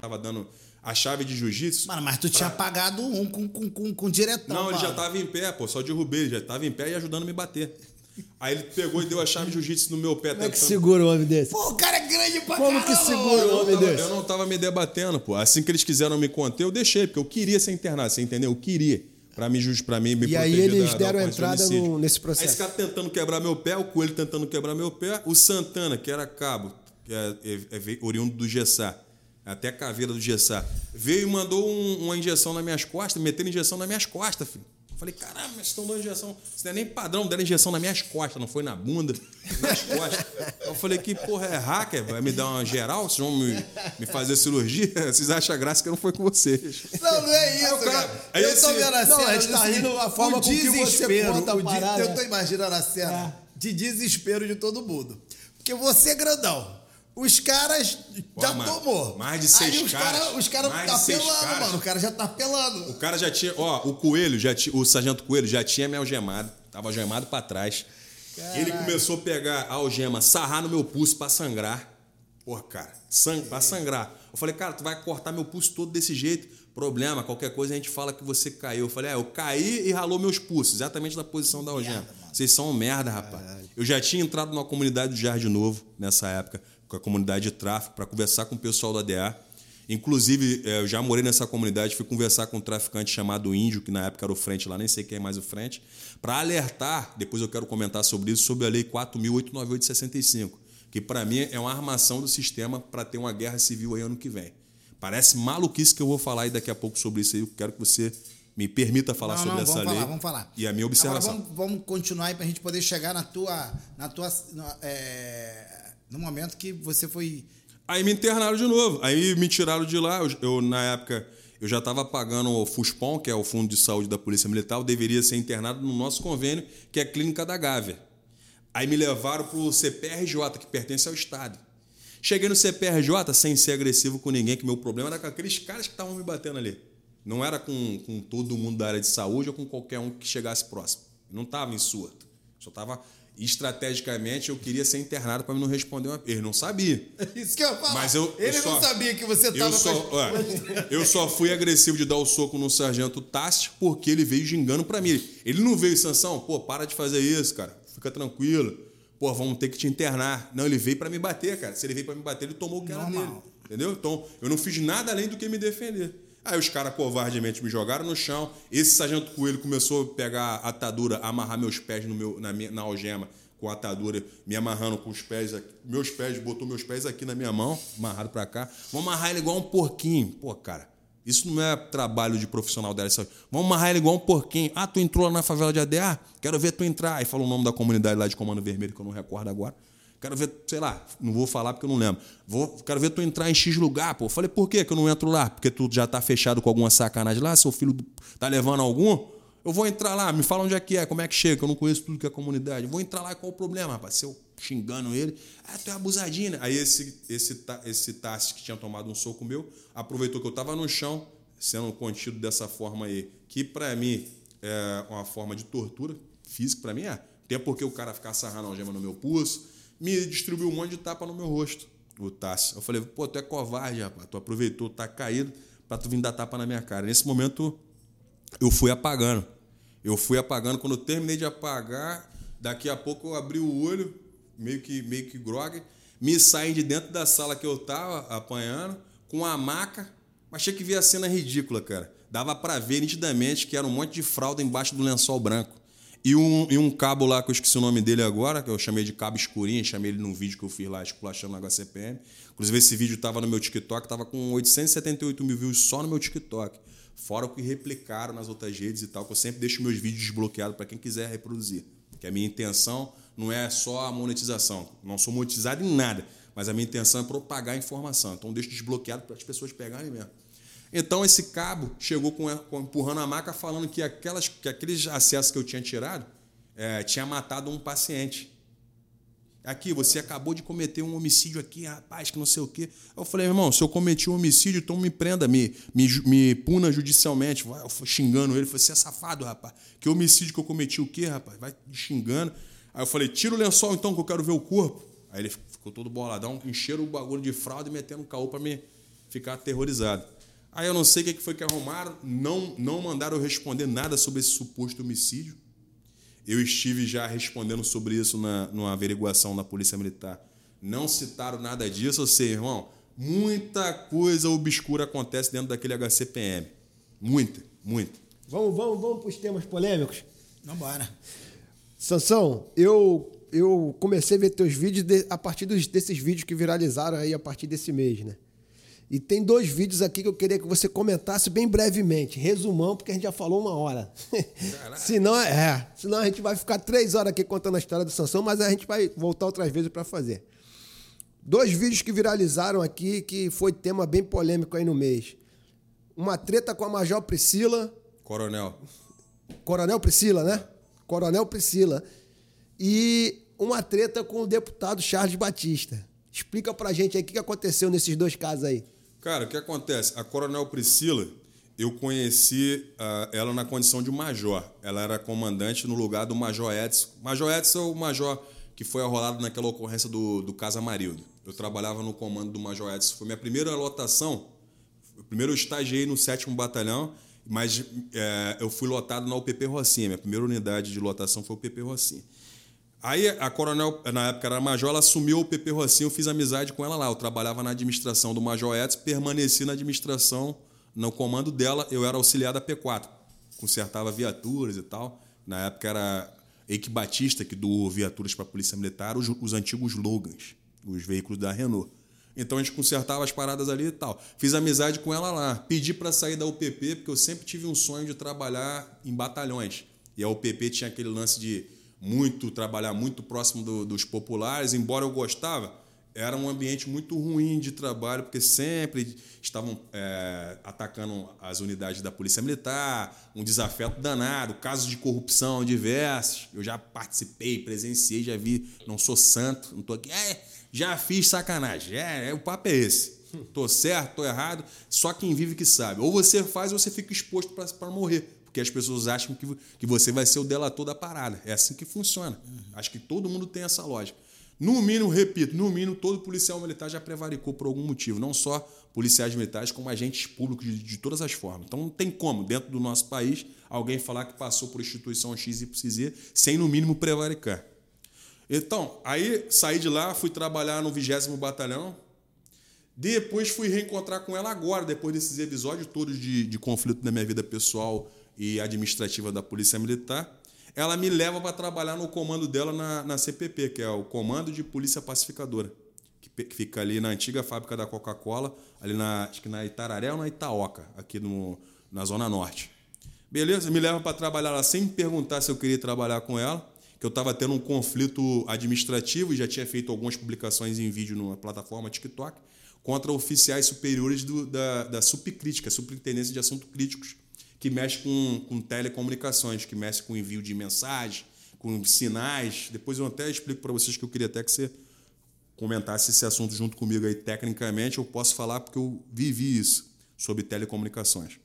Tava dando a chave de jiu-jitsu. Mano, mas tu tinha pagado um com, com, com, com diretão. Não, ele mano. já tava em pé, pô. Só derrubei, ele já tava em pé e ajudando a me bater. Aí ele pegou e deu a chave de jiu-jitsu no meu pé. Como é que segura um homem desse? Pô, o cara é grande pra Como que caramba, segura mano. um homem desse? Eu não tava me debatendo, pô. Assim que eles quiseram me conter, eu deixei, porque eu queria ser internado, você entendeu? Eu queria. Pra me, jus- pra mim me E aí eles da- da deram de entrada no- nesse Aí processo. esse cara tentando quebrar meu pé, o Coelho tentando quebrar meu pé, o Santana, que era cabo, que é, é- é oriundo do Gessá, até a caveira do Gessá, veio e mandou um- uma injeção nas minhas costas, metendo injeção nas minhas costas, filho. Falei, caramba, mas estão dando injeção. Isso não é nem padrão, deram injeção nas minhas costas, não foi na bunda, nas costas. Eu falei, que porra é hacker? Vai me dar uma geral? Vocês vão me, me fazer cirurgia? Vocês acham graça que não foi com vocês. Não, não é isso, cara- cara. aí eu tô esse- vendo a Não, cena. a gente tá assim, rindo a forma o com que você desespero, conta a de- parada. Eu tô imaginando a cena de desespero de todo mundo. Porque você é grandão. Os caras Pô, já mano, tomou. mais de seis Aí os caras, Cara, os caras tá pelando, caras. mano. O cara já tá pelando. O cara já tinha, ó, o Coelho, já o sargento Coelho já tinha me algemado, tava algemado pra trás. Ele começou a pegar a algema, sarrar no meu pulso pra sangrar. Porra, cara, sang pra sangrar. Eu falei, cara, tu vai cortar meu pulso todo desse jeito. Problema, qualquer coisa a gente fala que você caiu. Eu falei, é, eu caí e ralou meus pulsos, exatamente na posição da algema. Vocês são um merda, rapaz. Eu já tinha entrado numa comunidade do Jardim Novo nessa época, com a comunidade de tráfico, pra conversar com o pessoal da DA. Inclusive, eh, eu já morei nessa comunidade, fui conversar com um traficante chamado Índio, que na época era o frente lá, nem sei quem é mais o frente, para alertar, depois eu quero comentar sobre isso, sobre a Lei 4.898 de 65, que para mim é uma armação do sistema para ter uma guerra civil aí ano que vem. Parece maluquice que eu vou falar aí daqui a pouco sobre isso aí, eu quero que você me permita falar não, sobre não, essa vamos lei. falar, vamos falar. E a minha observação. Agora vamos, vamos continuar aí pra gente poder chegar na tua. Na tua é, no momento que você foi. Aí me internaram de novo. Aí me tiraram de lá. Eu, eu, na época, eu já estava pagando o FUSPOM, que é o Fundo de Saúde da Polícia Militar. Eu deveria ser internado no nosso convênio, que é a Clínica da Gávea. Aí me levaram para o CPRJ, que pertence ao Estado. Cheguei no CPRJ sem ser agressivo com ninguém, que meu problema era com aqueles caras que estavam me batendo ali. Não era com, com todo mundo da área de saúde ou com qualquer um que chegasse próximo. Não estava em surto. Só estava estrategicamente, eu queria ser internado para não responder uma. Eles não sabiam. Isso que eu falo. Mas eu- eu Ele só- não sabia que você Eu tava só, com. ó, eu só fui agressivo de dar o soco no sargento Tassi porque ele veio gingando pra mim. Ele não veio, Sansão, pô, para de fazer isso, cara. Fica tranquilo. Pô, vamos ter que te internar. Não, ele veio pra me bater, cara. Se ele veio pra me bater, ele tomou o que era Normal. dele. Entendeu? Então, eu não fiz nada além do que me defender. Aí os caras covardemente me jogaram no chão. Esse sargento Coelho começou a pegar a atadura, amarrar meus pés no meu, na, minha, na algema com a atadura, me amarrando com os pés aqui. Meus pés, botou meus pés aqui na minha mão, amarrado pra cá. Vamos amarrar ele igual um porquinho. Pô, cara, isso não é trabalho de profissional da área de saúde. Vamos amarrar ele igual um porquinho. Ah, tu entrou lá na favela de ADA? Quero ver tu entrar. Aí falou o nome da comunidade lá de Comando Vermelho, que eu não recordo agora. Quero ver, sei lá, não vou falar porque eu não lembro. Vou, quero ver tu entrar em X lugar, pô. Falei, por que que eu não entro lá? Porque tu já tá fechado com alguma sacanagem lá? Seu filho tá levando algum? Eu vou entrar lá, me fala onde é que é, como é que chega, que eu não conheço tudo que é comunidade. Vou entrar lá, qual o problema, rapaz? Se eu xingando ele, ah, tu é abusadinho. né? Aí esse, esse, esse Tassi que tinha tomado um soco meu, aproveitou que eu tava no chão, sendo contido dessa forma aí, que pra mim é uma forma de tortura física, pra mim é. Até porque o cara ficar sarrando algema no meu pulso, me distribuiu um monte de tapa no meu rosto, o Tassi. Eu falei, pô, tu é covarde, rapaz. Tu aproveitou, tá caído, pra tu vir dar tapa na minha cara. Nesse momento, eu fui apagando. Eu fui apagando. Quando eu terminei de apagar, daqui a pouco eu abri o olho, meio que, meio que grog, me saí de dentro da sala que eu tava apanhando, com a maca. Achei que via a cena ridícula, cara. Dava pra ver nitidamente que era um monte de fralda embaixo do lençol branco. E um, e um cabo lá, que eu esqueci o nome dele agora, que eu chamei de cabo escurinho, chamei ele num vídeo que eu fiz lá, esculachando no HCPM. Inclusive, esse vídeo estava no meu TikTok, estava com 878 mil views só no meu TikTok. Fora o que replicaram nas outras redes e tal, que eu sempre deixo meus vídeos desbloqueados para quem quiser reproduzir. Que a minha intenção não é só a monetização. Não sou monetizado em nada, mas a minha intenção é propagar a informação. Então, deixo desbloqueado para as pessoas pegarem mesmo. Então esse cabo chegou com, com- empurrando a maca falando que, aquelas, que aqueles acessos que eu tinha tirado eh, tinha matado um paciente. Aqui, você acabou de cometer um homicídio aqui, rapaz, que não sei o quê. Eu falei, irmão, se eu cometi um homicídio, então me prenda, me, me, me puna judicialmente. Eu xingando ele, falei, você é safado, rapaz. Que homicídio que eu cometi o quê, rapaz? Vai xingando. Aí eu falei, tira o lençol então, que eu quero ver o corpo. Aí ele ficou todo boladão, encheram o bagulho de fralda e metendo um caô pra me ficar aterrorizado. Aí eu não sei o que foi que arrumaram, não, não mandaram responder nada sobre esse suposto homicídio. Eu estive já respondendo sobre isso na, numa averiguação da Polícia Militar. Não citaram nada disso, ou seja, irmão, muita coisa obscura acontece dentro daquele HCPM. Muita, muita. Vamos, vamos, vamos para os temas polêmicos? Vambora. Sansão, eu, eu comecei a ver teus vídeos de, a partir dos, desses vídeos que viralizaram aí a partir desse mês, né? E tem dois vídeos aqui que eu queria que você comentasse bem brevemente. Resumão, porque a gente já falou uma hora. senão, é, senão a gente vai ficar três horas aqui contando a história do Sansão, mas a gente vai voltar outras vezes para fazer. Dois vídeos que viralizaram aqui, que foi tema bem polêmico aí no mês. Uma treta com a Major Priscila. Coronel. Coronel Priscila, né? Coronel Priscila. E uma treta com o deputado Charles Batista. Explica pra gente aí o que aconteceu nesses dois casos aí. Cara, o que acontece? A Coronel Priscila, eu conheci uh, ela na condição de major. Ela era comandante no lugar do Major Edson. Major Edson é o major que foi arrolado naquela ocorrência do, do Casa Marildo. Eu trabalhava no comando do Major Edson. Foi minha primeira lotação. Primeiro eu estagiei no 7 Batalhão, mas é, eu fui lotado na UPP Rocinha. Minha primeira unidade de lotação foi o UPP Rocinha. Aí a coronel, na época era major, ela assumiu o PP Rocinho, eu fiz amizade com ela lá. Eu trabalhava na administração do Major Edson, permaneci na administração, no comando dela, eu era auxiliar da P4, consertava viaturas e tal. Na época era Eike Batista, que doou viaturas para a Polícia Militar, os, os antigos Logans, os veículos da Renault. Então a gente consertava as paradas ali e tal. Fiz amizade com ela lá. Pedi para sair da UPP, porque eu sempre tive um sonho de trabalhar em batalhões. E a UPP tinha aquele lance de muito trabalhar muito próximo do, dos populares, embora eu gostava, era um ambiente muito ruim de trabalho, porque sempre estavam é, atacando as unidades da Polícia Militar, um desafeto danado, casos de corrupção diversos. Eu já participei, presenciei, já vi, não sou santo, não estou aqui, é, já fiz sacanagem. É, é, o papo é esse. Tô certo, tô errado, só quem vive que sabe. Ou você faz ou você fica exposto para morrer porque as pessoas acham que, que você vai ser o delator da parada. É assim que funciona. Uhum. Acho que todo mundo tem essa lógica. No mínimo, repito, no mínimo, todo policial militar já prevaricou por algum motivo. Não só policiais militares, como agentes públicos de, de todas as formas. Então não tem como, dentro do nosso país, alguém falar que passou por instituição XYZ sem, no mínimo, prevaricar. Então, aí saí de lá, fui trabalhar no 20 Batalhão. Depois fui reencontrar com ela agora, depois desses episódios todos de, de conflito na minha vida pessoal e administrativa da Polícia Militar, ela me leva para trabalhar no comando dela na, na CPP, que é o Comando de Polícia Pacificadora, que, que fica ali na antiga fábrica da Coca-Cola, ali na, acho que na Itararé ou na Itaoca, aqui no, na Zona Norte. Beleza, me leva para trabalhar lá sem me perguntar se eu queria trabalhar com ela, que eu estava tendo um conflito administrativo e já tinha feito algumas publicações em vídeo numa plataforma TikTok contra oficiais superiores do, da, da Subcrítica, Superintendência de Assuntos Críticos, que mexe com, com telecomunicações, que mexe com envio de mensagem, com sinais. Depois eu até explico para vocês que eu queria até que você comentasse esse assunto junto comigo aí tecnicamente. Eu posso falar porque eu vivi isso sobre telecomunicações.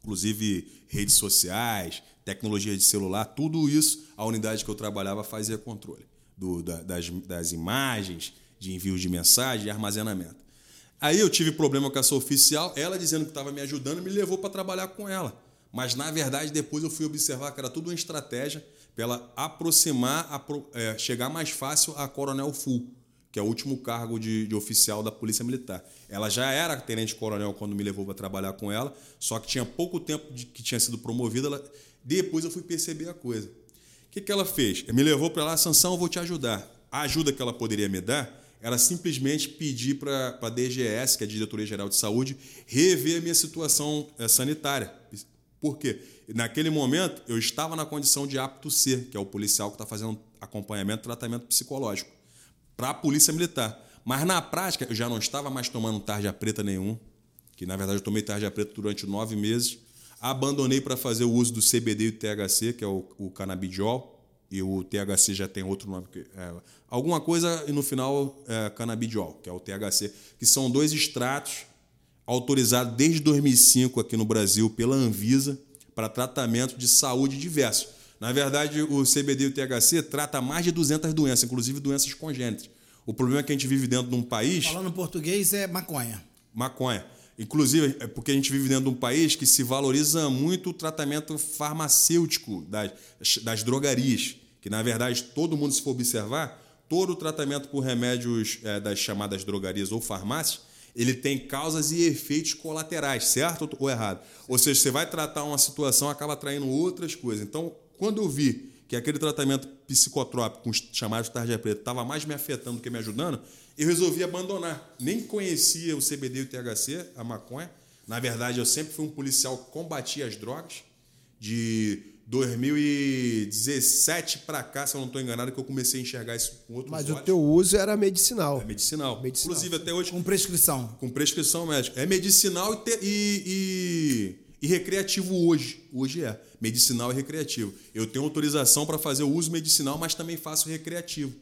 Inclusive redes sociais, tecnologia de celular, tudo isso a unidade que eu trabalhava fazia controle do, da, das, das imagens, de envio de mensagem e armazenamento. Aí eu tive problema com essa oficial, ela dizendo que estava me ajudando, me levou para trabalhar com ela. Mas, na verdade, depois eu fui observar que era tudo uma estratégia para ela aproximar, é, chegar mais fácil a Coronel Full, que é o último cargo de, de oficial da Polícia Militar. Ela já era tenente-coronel quando me levou para trabalhar com ela, só que tinha pouco tempo de, que tinha sido promovida. Ela, depois eu fui perceber a coisa. O que, que ela fez? Me levou para lá, Sansão, eu vou te ajudar. A ajuda que ela poderia me dar era simplesmente pedir para a DGS, que é a Diretoria Geral de Saúde, rever a minha situação eh, sanitária. Por quê? Naquele momento, eu estava na condição de apto C, que é o policial que está fazendo acompanhamento tratamento psicológico, para a Polícia Militar. Mas na prática, eu já não estava mais tomando tarja preta nenhum, que na verdade eu tomei tarja preta durante nove meses. Abandonei para fazer o uso do CBD e o THC, que é o, o canabidiol, e o THC já tem outro nome. É, alguma coisa e no final é canabidiol, que é o THC, que são dois extratos autorizados desde 2005 aqui no Brasil pela Anvisa para tratamento de saúde diversos. Na verdade, o CBD e o THC trata mais de 200 doenças, inclusive doenças congênitas. O problema é que a gente vive dentro de um país. Falando português, é maconha. Maconha. Inclusive, é porque a gente vive dentro de um país que se valoriza muito o tratamento farmacêutico das, das drogarias. Que, na verdade, todo mundo, se for observar, todo o tratamento por remédios é, das chamadas drogarias ou farmácias, ele tem causas e efeitos colaterais, certo ou errado? Ou seja, você vai tratar uma situação, acaba atraindo outras coisas. Então, quando eu vi que aquele tratamento psicotrópico, chamado de tarja preta, estava mais me afetando do que me ajudando, eu resolvi abandonar. Nem conhecia o CBD e o THC, a maconha. Na verdade, eu sempre fui um policial que combatia as drogas. De 2017 para cá, se eu não estou enganado, que eu comecei a enxergar isso com outros Mas olhos. o teu uso era medicinal. É medicinal. Medicinal. Inclusive, até hoje, Com prescrição. com prescrição médica. É medicinal e, te- e- e- e recreativo hoje. Hoje é. Medicinal e recreativo. Eu tenho autorização para fazer o uso medicinal, mas também faço recreativo.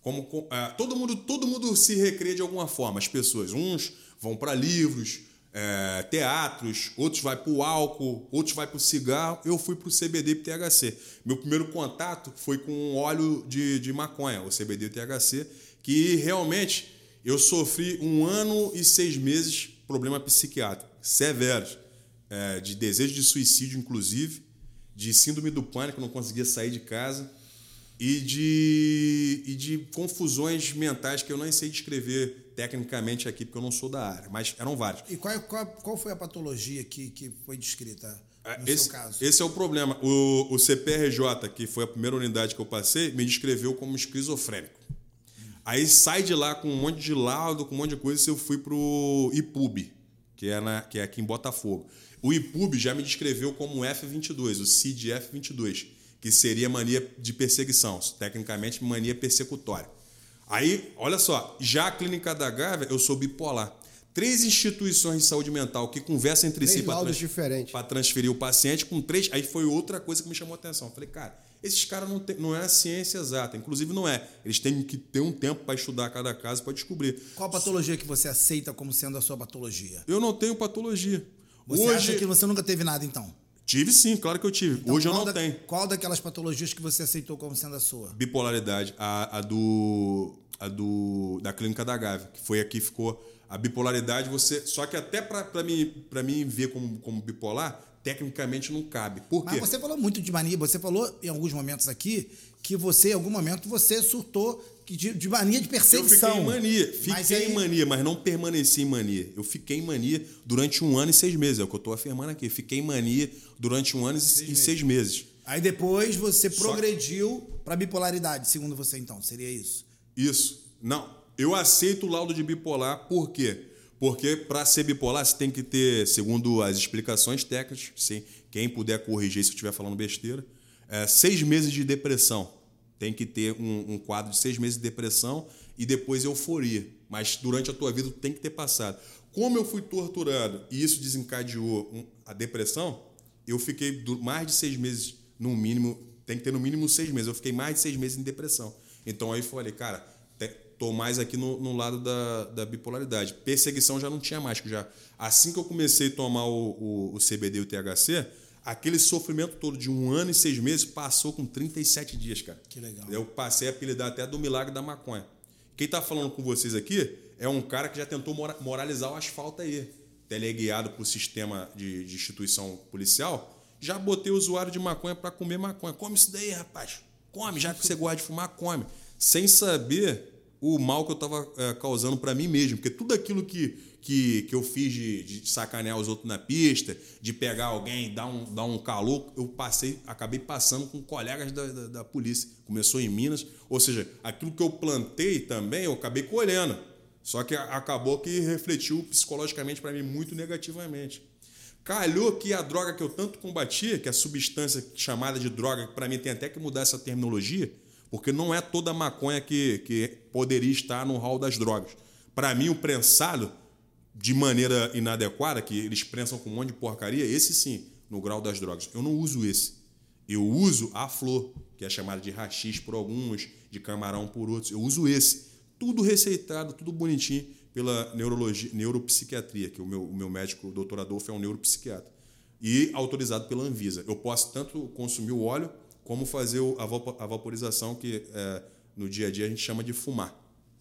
Como, com- ah, todo, mundo, todo mundo se recria de alguma forma, as pessoas. Uns vão para livros, eh, teatros, outros vai para o álcool, outros vai para o cigarro. Eu fui para o CBD e THC. Meu primeiro contato foi com óleo de, de maconha, o CBD e THC, que realmente eu sofri um ano e seis meses problema psiquiátrico severos, eh, de desejo de suicídio, inclusive, de síndrome do pânico, não conseguia sair de casa e de, e de confusões mentais que eu nem sei descrever tecnicamente aqui, porque eu não sou da área, mas eram várias. E qual, qual, qual foi a patologia que, que foi descrita no Ah, Esse, seu caso? esse é o problema. O, o CPRJ, que foi a primeira unidade que eu passei, me descreveu como esquizofrênico. Aí sai de lá com um monte de laudo, com um monte de coisa, e eu fui pro IPUB, que é, na, que é aqui em Botafogo. O IPUB já me descreveu como F22, o CID F22, que seria mania de perseguição, tecnicamente mania persecutória. Aí, olha só, já a clínica da Gávea, eu sou bipolar. Três instituições de saúde mental que conversam entre Três si para para transferir o paciente com três. Aí foi outra coisa que me chamou a atenção. Falei, cara, esses caras não, tem, não é a ciência exata. Inclusive, não é. Eles têm que ter um tempo para estudar cada caso para descobrir. Qual patologia que você aceita como sendo a sua patologia? Eu não tenho patologia. Você Hoje. acha que você nunca teve nada, então? Tive sim, claro que eu tive. Então, Hoje eu não da- tenho. Qual daquelas patologias que você aceitou como sendo a sua? Bipolaridade. A, a do. A do. Da clínica da Gávea, que foi aqui ficou. A bipolaridade, você. Só que até para mim, pra mim ver como, como bipolar, tecnicamente não cabe. Por quê? Mas você falou muito de mania. Você falou em alguns momentos aqui que você, em algum momento, você surtou de, de mania de Eu perseguição. fiquei em mania. Fiquei Mas em aí- mania, mas não permaneci em mania. Eu fiquei em mania durante um ano e seis meses. É o que eu estou afirmando aqui. Fiquei em mania durante um ano e seis, seis meses. Aí depois você Só- progrediu para bipolaridade, segundo você, então. Seria isso? Isso. Não. Eu aceito o laudo de bipolar, por quê? Porque para ser bipolar você tem que ter, segundo as explicações técnicas, sim, quem puder corrigir se eu estiver falando besteira, é, seis meses de depressão. Tem que ter um, um quadro de seis meses de depressão e depois euforia. Mas durante a tua vida tem que ter passado. Como eu fui torturado e isso desencadeou um- a depressão, eu fiquei mais de seis meses, no mínimo, tem que ter no mínimo seis meses. Eu fiquei mais de seis meses em depressão. Então aí falei, cara, tô mais aqui no, no lado da, da bipolaridade. Perseguição já não tinha mais, já assim que eu comecei a tomar o, o, o CBD e o THC, aquele sofrimento todo de um ano e seis meses passou com 37 dias, cara. Que legal. Eu passei a apelidar até do milagre da maconha. Quem tá falando com vocês aqui é um cara que já tentou mora- moralizar o asfalto aí. Teleguiado pro sistema de, de instituição policial, já botei o usuário de maconha para comer maconha. Come isso daí, rapaz. Come, já que você gosta de fumar, come. Sem saber o mal que eu estava causando para mim mesmo. Porque tudo aquilo que, que, que eu fiz de, de sacanear os outros na pista, de pegar alguém, dar um, dar um calor, eu passei, acabei passando com colegas da, da, da polícia. Começou em Minas. Ou seja, aquilo que eu plantei também, eu acabei colhendo. Só que acabou que refletiu psicologicamente para mim muito negativamente. Calhou que a droga que eu tanto combatia, que é a substância chamada de droga, que para mim tem até que mudar essa terminologia, porque não é toda maconha que, que poderia estar no hall das drogas. Para mim, o prensado, de maneira inadequada, que eles prensam com um monte de porcaria, esse sim, no grau das drogas. Eu não uso esse. Eu uso a flor, que é chamada de rachis por alguns, de camarão por outros. Eu uso esse. Tudo receitado, tudo bonitinho pela neurologia, neuropsiquiatria, que o meu, o meu médico, o doutor Adolfo, é um neuropsiquiatra. E autorizado pela Anvisa. Eu posso tanto consumir o óleo, como fazer a vaporização, que é, no dia a dia a gente chama de fumar.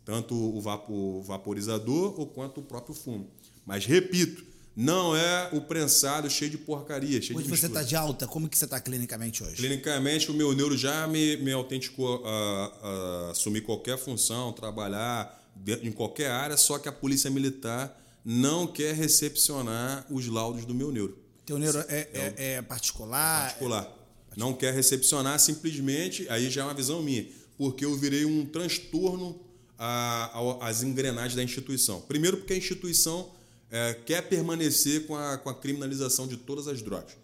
Tanto o, vapor, o vaporizador ou quanto o próprio fumo. Mas, repito, não é o prensado cheio de porcaria, cheio hoje de você está de alta, como que você está clinicamente hoje? Clinicamente, o meu neuro já me, me autenticou a, a assumir qualquer função, trabalhar em qualquer área, só que a polícia militar não quer recepcionar os laudos do meu neuro. Teu neuro é, é, é particular? Particular. Não quer recepcionar simplesmente, aí já é uma visão minha, porque eu virei um transtorno às engrenagens da instituição. Primeiro, porque a instituição é, quer permanecer com a, com a criminalização de todas as drogas.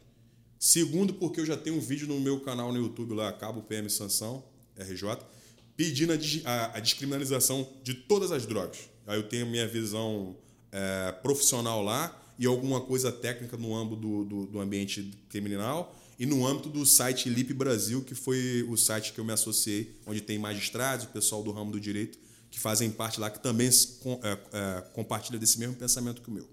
Segundo, porque eu já tenho um vídeo no meu canal no YouTube lá, Cabo PM Sanção, RJ, pedindo a, a, a descriminalização de todas as drogas. Aí eu tenho minha visão é, profissional lá e alguma coisa técnica no âmbito do, do, do, ambiente criminal e no âmbito do site Lip Brasil, que foi o site que eu me associei, onde tem magistrados, o pessoal do ramo do direito, que fazem parte lá, que também é, é, compartilha desse mesmo pensamento que o meu.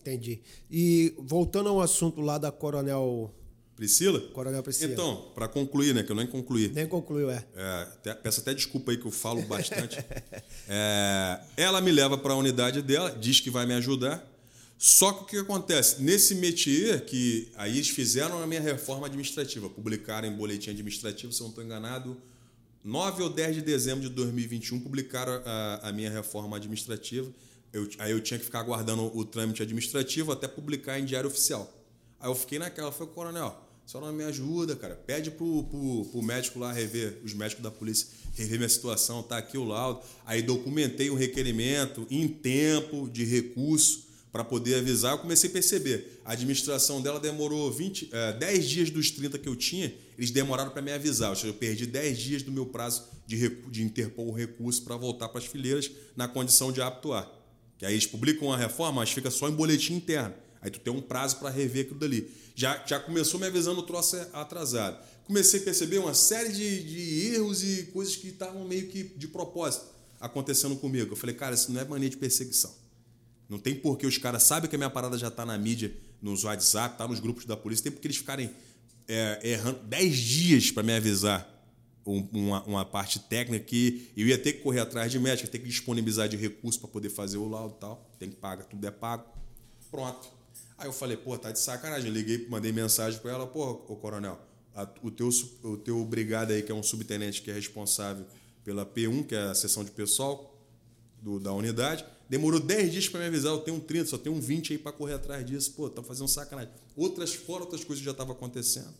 Entendi. E voltando ao assunto lá da Coronel Priscila? Coronel Priscila. Então, para concluir, né? Que eu nem concluí. Nem concluiu, é. é até, peço até desculpa aí que eu falo bastante. é, ela me leva para a unidade dela, diz que vai me ajudar. Só que o que acontece? Nesse métier, que aí eles fizeram a minha reforma administrativa, publicaram em boletim administrativo, se eu não estou enganado, 9 ou 10 de dezembro de 2021 publicaram a, a minha reforma administrativa. Eu, aí eu tinha que ficar aguardando o trâmite administrativo até publicar em diário oficial. Aí eu fiquei naquela, falei, coronel, só não me ajuda, cara. Pede pro, pro, pro, médico lá rever, os médicos da polícia, rever minha situação, tá aqui o laudo. Aí documentei o requerimento em tempo de recurso para poder avisar, eu comecei a perceber. A administração dela demorou 20, é, 10 dias dos 30 que eu tinha, eles demoraram para me avisar. Ou seja, eu perdi 10 dias do meu prazo de, de interpor o recurso para voltar para as fileiras na condição de aptuar. Que aí eles publicam a reforma, mas fica só em boletim interno. Aí tu tem um prazo para rever aquilo dali. Já, já começou me avisando o troço atrasado. Comecei a perceber uma série de, de erros e coisas que estavam meio que de propósito acontecendo comigo. Eu falei, cara, isso não é mania de perseguição. Não tem porquê os caras sabem que a minha parada já está na mídia, nos WhatsApp, tá nos grupos da polícia, tem porque eles ficarem é, errando 10 dias para me avisar uma, uma, parte técnica que eu ia ter que correr atrás de médico, ter que disponibilizar de recursos para poder fazer o laudo e tal. Tem que pagar, tudo é pago. Pronto. Aí eu falei, pô, tá de sacanagem. Eu liguei, mandei mensagem para ela, pô, ô coronel, a, o, teu, o teu brigado aí, que é um subtenente que é responsável pela P1, que é a seção de pessoal do, da unidade, Demorou 10 dias para me avisar, eu tenho um 30, só tenho um 20 aí para correr atrás disso. Pô, tá fazendo sacanagem. Outras fora, outras coisas já estavam acontecendo.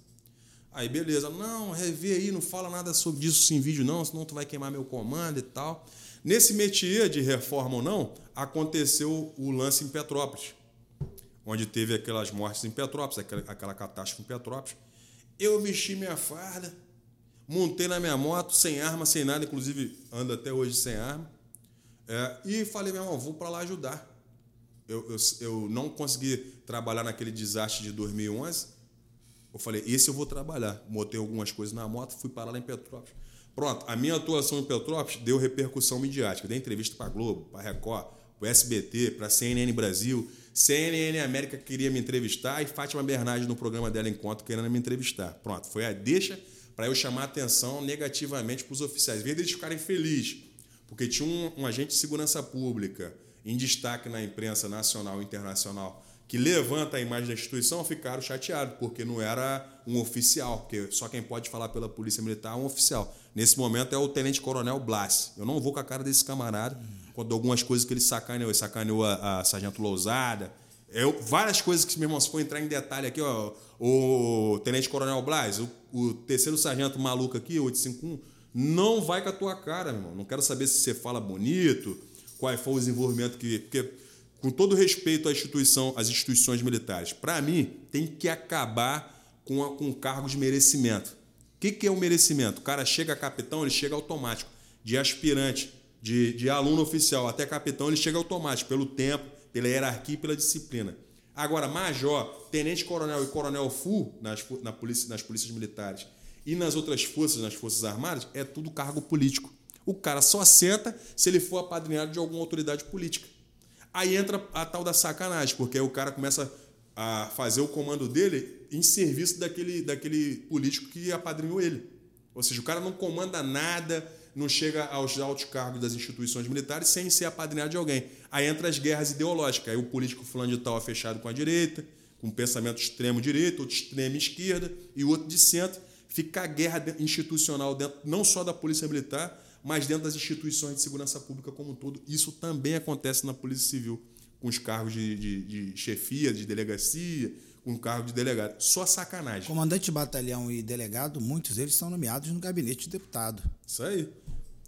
Aí, beleza. Não, revê aí, não fala nada sobre disso em vídeo não, senão tu vai queimar meu comando e tal. Nesse métier de reforma ou não, aconteceu o lance em Petrópolis, onde teve aquelas mortes em Petrópolis, aquela, aquela catástrofe em Petrópolis. Eu vesti minha farda, montei na minha moto, sem arma, sem nada, inclusive ando até hoje sem arma. É, e falei, meu irmão, vou para lá ajudar. Eu, eu, eu não consegui trabalhar naquele desastre de 2011. Eu falei, esse eu vou trabalhar. Botei algumas coisas na moto, fui parar lá em Petrópolis. Pronto, a minha atuação em Petrópolis deu repercussão midiática. Dei entrevista para Globo, para Record, para SBT, para CNN Brasil. CNN América queria me entrevistar e Fátima Bernardes no programa dela Encontro querendo me entrevistar. Pronto, foi a deixa para eu chamar atenção negativamente para os oficiais. Em vez deles ficarem felizes porque tinha um, um agente de segurança pública em destaque na imprensa nacional e internacional que levanta a imagem da instituição, ficaram chateados, porque não era um oficial, porque só quem pode falar pela Polícia Militar é um oficial. Nesse momento é o Tenente Coronel Blas. Eu não vou com a cara desse camarada, quando algumas coisas que ele sacaneou. Ele sacaneou a, a Sargento Lousada, eu, várias coisas que, meu irmão, se for entrar em detalhe aqui, ó, o Tenente Coronel Blas, o, o terceiro sargento maluco aqui, 851, não vai com a tua cara, meu irmão. Não quero saber se você fala bonito, qual foi o desenvolvimento que. Porque, com todo respeito à instituição, às instituições militares, para mim, tem que acabar com, a, com cargos de merecimento. O que, que é o merecimento? O cara chega a capitão, ele chega automático. De aspirante, de, de aluno oficial até capitão, ele chega automático, pelo tempo, pela hierarquia e pela disciplina. Agora, major, tenente coronel e coronel full nas, na polícia, nas polícias militares e nas outras forças, nas forças armadas, é tudo cargo político. O cara só assenta se ele for apadrinhado de alguma autoridade política. Aí entra a tal da sacanagem, porque aí o cara começa a fazer o comando dele em serviço daquele, daquele político que apadrinhou ele. Ou seja, o cara não comanda nada, não chega aos altos cargos das instituições militares sem ser apadrinhado de alguém. Aí entra as guerras ideológicas. Aí o político fulano de tal é fechado com a direita, com pensamento extremo direita, outro extremo esquerda e outro de centro. Fica a guerra institucional dentro não só da polícia militar, mas dentro das instituições de segurança pública como um todo. Isso também acontece na Polícia Civil, com os cargos de, de, de chefia, de delegacia, com cargo de delegado. Só sacanagem. Comandante de batalhão e delegado, muitos deles são nomeados no gabinete de deputado. Isso aí.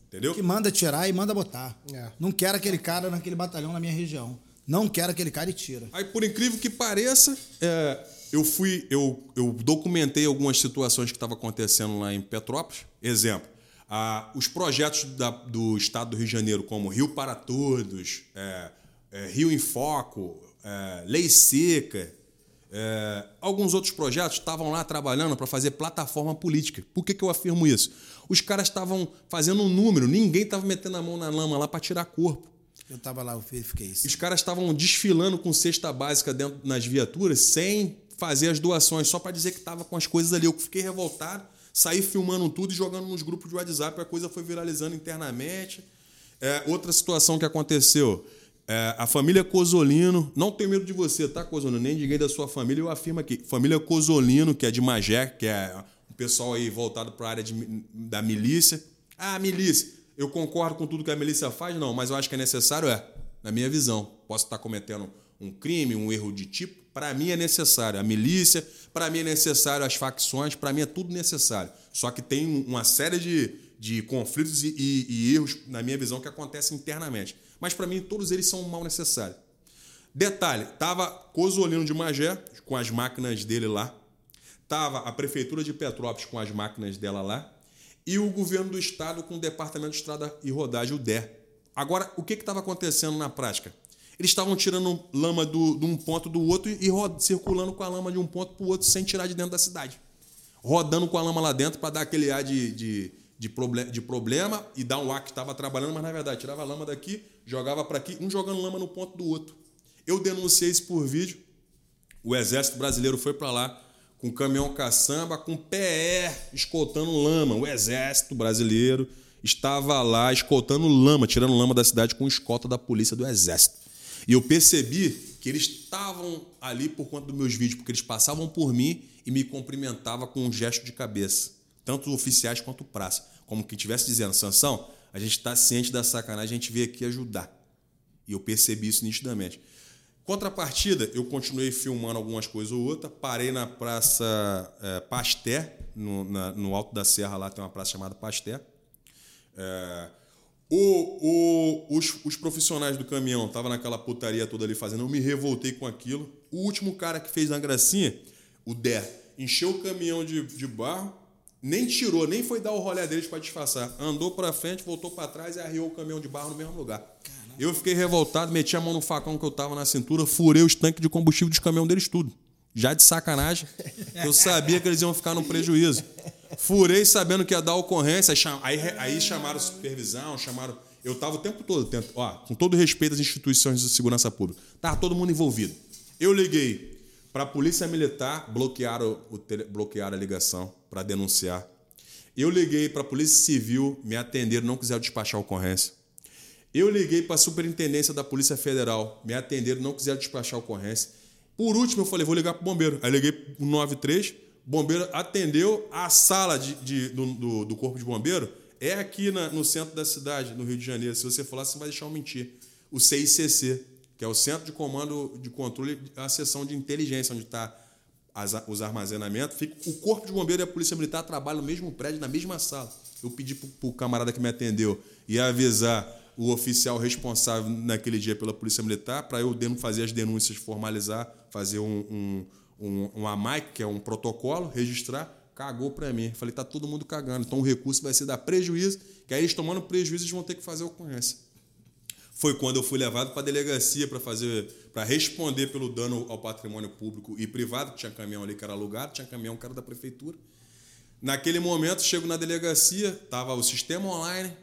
Entendeu? Que manda tirar e manda botar. É. Não quero aquele cara naquele batalhão na minha região. Não quero aquele cara e tira. Aí, por incrível que pareça, é, eu fui, eu, eu documentei algumas situações que estavam acontecendo lá em Petrópolis. Exemplo, ah, os projetos da, do Estado do Rio de Janeiro, como Rio para Todos, é, é, Rio em Foco, é, Lei Seca, é, alguns outros projetos estavam lá trabalhando para fazer plataforma política. Por que, que eu afirmo isso? Os caras estavam fazendo um número, ninguém estava metendo a mão na lama lá para tirar corpo. Eu estava lá, eu verifiquei isso. Os caras estavam desfilando com cesta básica dentro nas viaturas sem fazer as doações, só para dizer que estava com as coisas ali. Eu fiquei revoltado saí filmando tudo e jogando nos grupos de WhatsApp, a coisa foi viralizando internamente. É, outra situação que aconteceu. É, a família Cosolino, não tenho medo de você, tá, Cosolino? Nem ninguém da sua família, eu afirmo aqui. Família Cosolino, que é de Magé, que é um pessoal aí voltado para a área de, da milícia. Ah, milícia, eu concordo com tudo que a milícia faz? Não, mas eu acho que é necessário, é, na minha visão. Posso estar cometendo um crime, um erro de tipo, para mim é necessário. A milícia, para mim é necessário as facções, para mim é tudo necessário. Só que tem uma série de, de conflitos e, e, e erros, na minha visão, que acontecem internamente. Mas para mim todos eles são mal necessário. Detalhe, tava Cosolino de Magé com as máquinas dele lá, tava a prefeitura de Petrópolis com as máquinas dela lá e o governo do estado com o departamento de estrada e rodagem, o DER. Agora, o que estava acontecendo na prática? Eles estavam tirando lama do, de um ponto do outro e roda, circulando com a lama de um ponto para o outro sem tirar de dentro da cidade. Rodando com a lama lá dentro para dar aquele ar de, de, de, problem, de problema e dar um ar que estava trabalhando, mas na verdade tirava a lama daqui, jogava para aqui, um jogando lama no ponto do outro. Eu denunciei isso por vídeo. O Exército Brasileiro foi para lá com caminhão caçamba, com PE escoltando lama. O Exército Brasileiro estava lá escoltando lama, tirando lama da cidade com escolta da polícia do Exército. E eu percebi que eles estavam ali por conta dos meus vídeos, porque eles passavam por mim e me cumprimentavam com um gesto de cabeça, tanto oficiais quanto praça. Como que estivesse dizendo, Sansão, a gente está ciente da sacanagem, a gente veio aqui ajudar. E eu percebi isso nitidamente. Contrapartida, eu continuei filmando algumas coisas ou outra, parei na Praça é, Pasté, no, na, no alto da serra lá tem uma praça chamada Pasté. É, o, o, os, os, profissionais do caminhão estavam naquela putaria toda ali fazendo, eu me revoltei com aquilo. O último cara que fez na gracinha, o Der, encheu o caminhão de, de barro, nem tirou, nem foi dar o rolé deles para disfarçar. Andou para frente, voltou para trás e arriou o caminhão de barro no mesmo lugar. Caramba. Eu fiquei revoltado, meti a mão no facão que eu tava na cintura, furei os tanques de combustível dos caminhões deles tudo. Já de sacanagem, eu sabia que eles iam ficar no prejuízo. Furei sabendo que ia dar ocorrência. Aí, aí chamaram supervisão, chamaram. Eu estava o tempo todo, tento, ó, com todo respeito às instituições de segurança pública. Estava todo mundo envolvido. Eu liguei para a Polícia Militar, bloquearam, o tele, bloquearam a ligação para denunciar. Eu liguei para a Polícia Civil, me atenderam, não quiseram despachar a ocorrência. Eu liguei para a Superintendência da Polícia Federal, me atenderam, não quiseram despachar a ocorrência. Por último, eu falei, vou ligar para o bombeiro. Aí liguei para o 93, bombeiro atendeu a sala de, de do, do, do, Corpo de Bombeiro é aqui na, no centro da cidade, no Rio de Janeiro. Se você falar, você vai deixar eu mentir. O CICC, que é o Centro de Comando de Controle, a seção de inteligência, onde está os armazenamentos. Fica, o Corpo de Bombeiro e a Polícia Militar trabalham no mesmo prédio, na mesma sala. Eu pedi para o camarada que me atendeu e avisar o oficial responsável naquele dia pela Polícia Militar para eu fazer as denúncias, formalizar, fazer um, um um, um AMAIC, que é um protocolo, registrar, cagou para mim. Falei, tá todo mundo cagando. Então o recurso vai ser dar prejuízo, que aí eles tomando prejuízo eles vão ter que fazer ocorrência. Foi quando eu fui levado para a delegacia para fazer para responder pelo dano ao patrimônio público e privado, que tinha caminhão ali que era alugado, tinha caminhão que era da prefeitura. Naquele momento, chego na delegacia, tava o sistema online,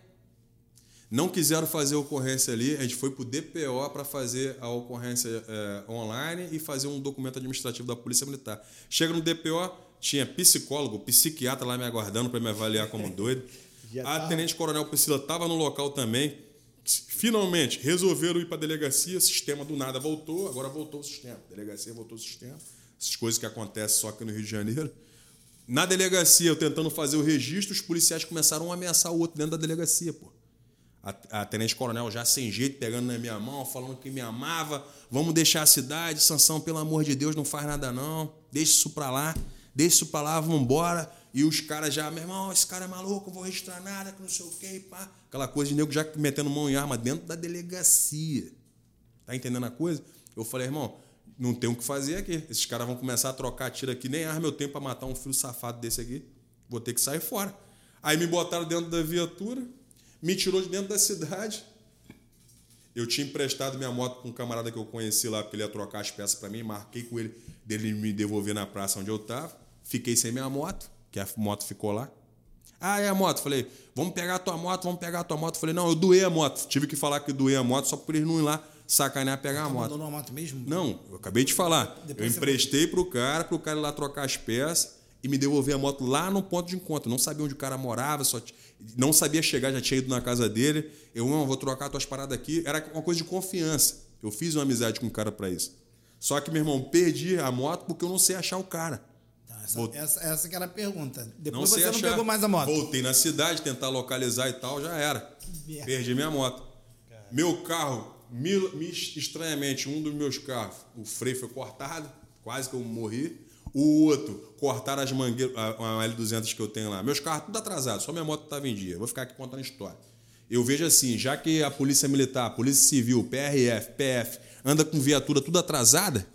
não quiseram fazer a ocorrência ali, a gente foi para o DPO para fazer a ocorrência é, online e fazer um documento administrativo da Polícia Militar. Chega no DPO, tinha psicólogo, psiquiatra lá me aguardando para me avaliar como doido. a tá. Tenente Coronel Priscila estava no local também. Finalmente, resolveram ir para a delegacia, sistema do nada voltou, agora voltou o sistema. Delegacia voltou o sistema. Essas coisas que acontecem só aqui no Rio de Janeiro. Na delegacia, eu tentando fazer o registro, os policiais começaram a ameaçar o outro dentro da delegacia, pô a, tenente coronel já sem jeito, pegando na minha mão, falando que me amava. Vamos deixar a cidade, Sansão, pelo amor de Deus, não faz nada não. Deixa isso pra lá, deixa isso pra lá, vamos embora. E os caras já, meu irmão, esse cara é maluco, vou registrar nada, que não sei o quê, pá. Aquela coisa de nego já metendo mão em arma dentro da delegacia. Tá entendendo a coisa? Eu falei, irmão, não tem o que fazer aqui. Esses caras vão começar a trocar tiro aqui, nem arma eu tenho pra matar um filho safado desse aqui. Vou ter que sair fora. Aí me botaram dentro da viatura, me tirou de dentro da cidade. Eu tinha emprestado minha moto com um camarada que eu conheci lá, porque ele ia trocar as peças para mim. Marquei com ele, dele me devolver na praça onde eu estava. Fiquei sem minha moto, que a moto ficou lá. Ah, é a moto. Falei, vamos pegar a tua moto, vamos pegar a tua moto. Falei, não, eu doei a moto. Tive que falar que doei a moto só por eles não ir lá sacanear pegar a moto. Abandonou a moto mesmo? Não, eu acabei de falar. Depois eu emprestei para o cara, para o cara ir lá trocar as peças e me devolver a moto lá no ponto de encontro. Não sabia onde o cara morava, só não sabia chegar, já tinha ido na casa dele. Eu, não, vou trocar tuas paradas aqui. Era uma coisa de confiança. Eu fiz uma amizade com o cara para isso. Só que, meu irmão, perdi a moto porque eu não sei achar o cara. Tá, essa, essa, essa, que era a pergunta. Depois não você não pegou mais a moto. Voltei na cidade, tentar localizar e tal, já era. Perdi minha moto. Meu carro, estranhamente, um dos meus carros, o freio foi cortado, quase que eu morri. O outro, cortaram as mangueiras, a, L200 que eu tenho lá. Meus carros tudo atrasado, só minha moto estava em dia. Vou ficar aqui contando história. Eu vejo assim, já que a Polícia Militar, a Polícia Civil, PRF, PF, anda com viatura tudo atrasada,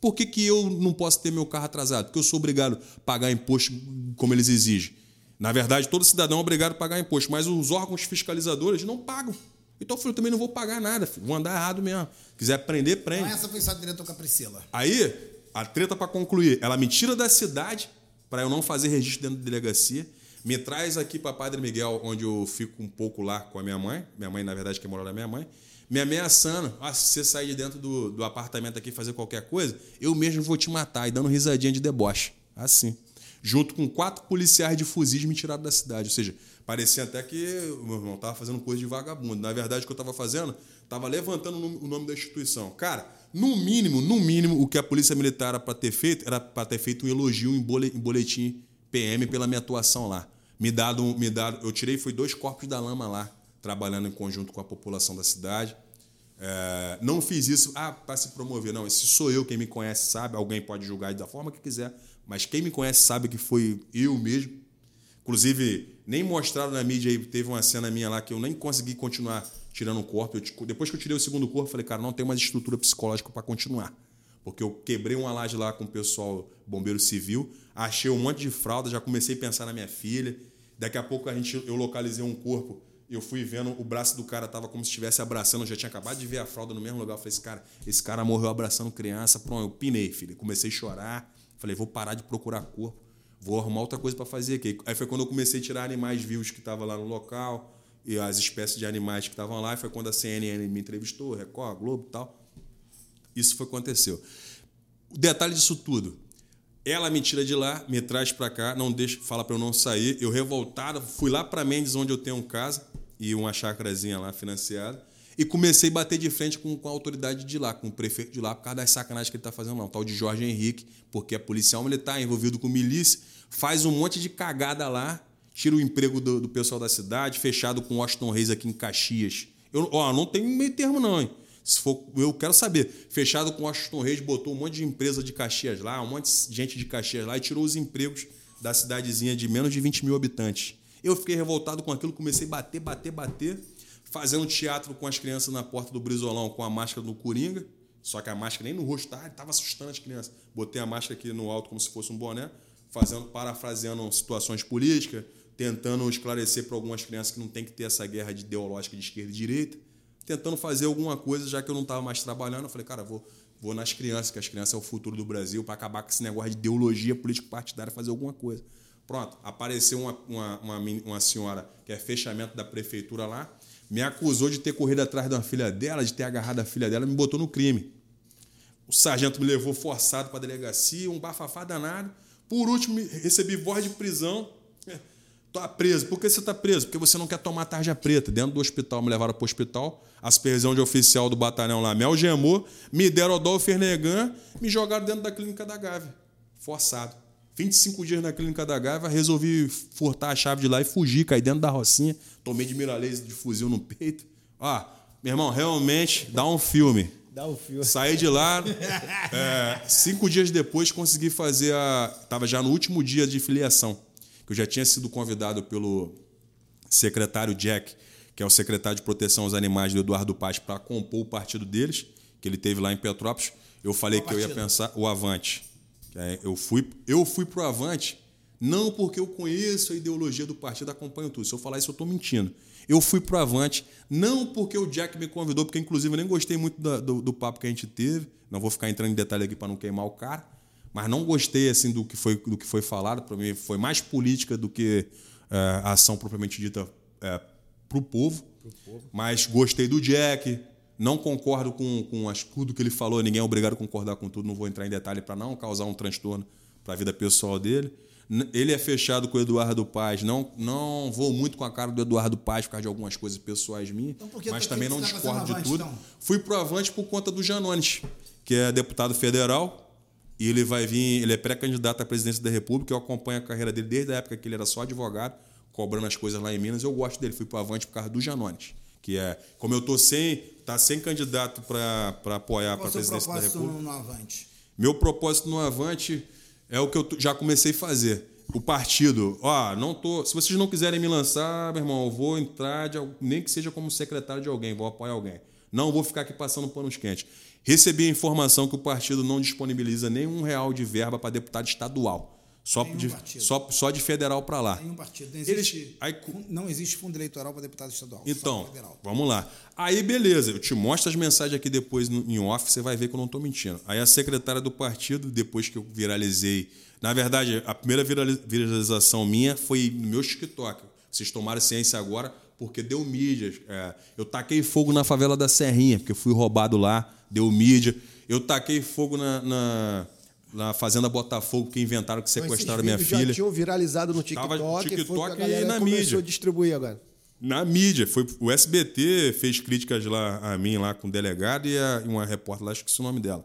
por que, que eu não posso ter meu carro atrasado? Porque eu sou obrigado a pagar imposto como eles exigem. Na verdade, todo cidadão é obrigado a pagar imposto, mas os órgãos fiscalizadores não pagam. Então eu falei, eu também não vou pagar nada, filho. vou andar errado mesmo. Quiser prender, prende. Então essa foi só diretor com a Priscila. Aí, a treta para concluir, ela me tira da cidade para eu não fazer registro dentro da delegacia, me traz aqui para Padre Miguel, onde eu fico um pouco lá com a minha mãe, minha mãe na verdade que mora da minha mãe, me ameaçando, ah, se você sair de dentro do, do apartamento aqui fazer qualquer coisa, eu mesmo vou te matar, e dando risadinha de deboche, assim. Junto com quatro policiais de fuzis me tiraram da cidade, ou seja, parecia até que meu irmão estava fazendo coisa de vagabundo. Na verdade, o que eu estava fazendo, estava levantando o nome da instituição. Cara, no mínimo, no mínimo, o que a Polícia Militar era para ter feito era para ter feito um elogio em boletim PM pela minha atuação lá. Me dado, me dado, eu tirei foi dois corpos da lama lá, trabalhando em conjunto com a população da cidade. É, não fiz isso ah, para se promover, não. Esse sou eu, quem me conhece sabe. Alguém pode julgar da forma que quiser, mas quem me conhece sabe que foi eu mesmo. Inclusive, nem mostraram na mídia aí, teve uma cena minha lá que eu nem consegui continuar tirando o corpo. Eu, depois que eu tirei o segundo corpo, falei, cara, não tem mais estrutura psicológica para continuar. Porque eu quebrei uma laje lá com o pessoal bombeiro civil, achei um monte de fralda, já comecei a pensar na minha filha. Daqui a pouco a gente, eu localizei um corpo, eu fui vendo o braço do cara tava como se estivesse abraçando, eu já tinha acabado de ver a fralda no mesmo lugar. Eu falei, esse cara, esse cara morreu abraçando criança. Pronto, eu pinei, filho. Comecei a chorar. Falei, vou parar de procurar corpo, vou arrumar outra coisa para fazer aqui. Aí foi quando eu comecei a tirar animais vivos que estavam lá no local e as espécies de animais que estavam lá. Foi quando a CNN me entrevistou, Record, Globo e tal. Isso foi aconteceu. O detalhe disso tudo, ela me tira de lá, me traz para cá, não deixa, fala para eu não sair. Eu revoltado, fui lá para Mendes, onde eu tenho casa e uma chácarazinha lá financiada, e comecei a bater de frente com, com a autoridade de lá, com o prefeito de lá, por causa das sacanagens que ele está fazendo lá, o tal de Jorge Henrique, porque é policial militar, envolvido com milícia, faz um monte de cagada lá, tira o emprego do, do pessoal da cidade, fechado com Washington Reis aqui em Caxias. Eu, ó, não tem meio termo, não, hein? Se for, eu quero saber. Fechado com Washington Reis, botou um monte de empresa de Caxias lá, um monte de gente de Caxias lá e tirou os empregos da cidadezinha de menos de 20 mil habitantes. Eu fiquei revoltado com aquilo, comecei a bater, bater, bater, fazendo teatro com as crianças na porta do Brizolão com a máscara do Coringa. Só que a máscara nem no rosto, estava assustando as crianças. Botei a máscara aqui no alto como se fosse um boné, fazendo, parafraseando situações políticas, tentando esclarecer para algumas crianças que não tem que ter essa guerra de ideológica de esquerda e direita, tentando fazer alguma coisa, já que eu não estava mais trabalhando. Eu falei, cara, vou vou nas crianças, que as crianças é o futuro do Brasil, para acabar com esse negócio de ideologia político-partidária, fazer alguma coisa. Pronto, apareceu uma, uma, uma, uma senhora que é fechamento da prefeitura lá, me acusou de ter corrido atrás de uma filha dela, de ter agarrado a filha dela, me botou no crime. O sargento me levou forçado para a delegacia, um bafafá danado. Por último, recebi voz de prisão. Tô preso. Por que você está preso? Porque você não quer tomar tarja preta. Dentro do hospital, me levaram para o hospital. A supervisão de oficial do batalhão lá me algemou, me deram o Dolph Fernegan, me jogaram dentro da clínica da Gávea. Forçado. 25 dias na clínica da Gávea, resolvi furtar a chave de lá e fugir, cair dentro da rocinha. Tomei de miralês de fuzil no peito. Ó, meu irmão, realmente dá um filme. Dá um filme. Saí de lá. é, cinco dias depois consegui fazer a. Tava já no último dia de filiação. Que eu já tinha sido convidado pelo secretário Jack, que é o secretário de proteção aos animais do Eduardo Paz, para compor o partido deles, que ele teve lá em Petrópolis. Eu falei Qual que partido? eu ia pensar o Avante. É, eu fui, eu fui pro Avante não porque eu conheço a ideologia do partido, acompanho tudo. Se eu falar isso, eu estou mentindo. Eu fui pro Avante, não porque o Jack me convidou, porque inclusive eu nem gostei muito do, do, do papo que a gente teve. Não vou ficar entrando em detalhe aqui para não queimar o cara. Mas não gostei assim do que foi, do que foi falado. Para mim, foi mais política do que é, a ação propriamente dita é, para o povo. Mas gostei do Jack, não concordo com, com as, tudo que ele falou, ninguém é obrigado a concordar com tudo, não vou entrar em detalhe para não causar um transtorno para a vida pessoal dele. Ele é fechado com o Eduardo Paz, não, não vou muito com a cara do Eduardo Paz por causa de algumas coisas pessoais minhas, então, mas também não discordo de tudo. Então? Fui pro Avante por conta do Janones, que é deputado federal, e ele vai vir, ele é pré-candidato à presidência da República, eu acompanho a carreira dele desde a época que ele era só advogado, cobrando as coisas lá em Minas, eu gosto dele, fui pro Avante por causa do Janones que é como eu tô sem tá sem candidato para apoiar para a presidência da República. No Avante? Meu propósito no Avante é o que eu já comecei a fazer. O partido, ó, não tô. Se vocês não quiserem me lançar, meu irmão, eu vou entrar, de, nem que seja como secretário de alguém, vou apoiar alguém. Não vou ficar aqui passando panos quentes. Recebi a informação que o partido não disponibiliza nenhum real de verba para deputado estadual. Só de, só, só de federal para lá. Nenhum partido. Não existe, Eles, aí, não existe fundo eleitoral para deputado estadual. Então, vamos lá. Aí, beleza, eu te mostro as mensagens aqui depois em off, você vai ver que eu não estou mentindo. Aí a secretária do partido, depois que eu viralizei. Na verdade, a primeira viralização minha foi no meu TikTok. Vocês tomaram ciência agora, porque deu mídia. É, eu taquei fogo na favela da Serrinha, porque fui roubado lá, deu mídia. Eu taquei fogo na, na na Fazenda Botafogo que inventaram que sequestraram minha filha. Já tinham viralizado no TikTok, Tava TikTok e na mídia. a distribuir agora. Na mídia. Foi, o SBT fez críticas lá a mim, lá com o delegado e, a, uma repórter lá, acho que é o nome dela.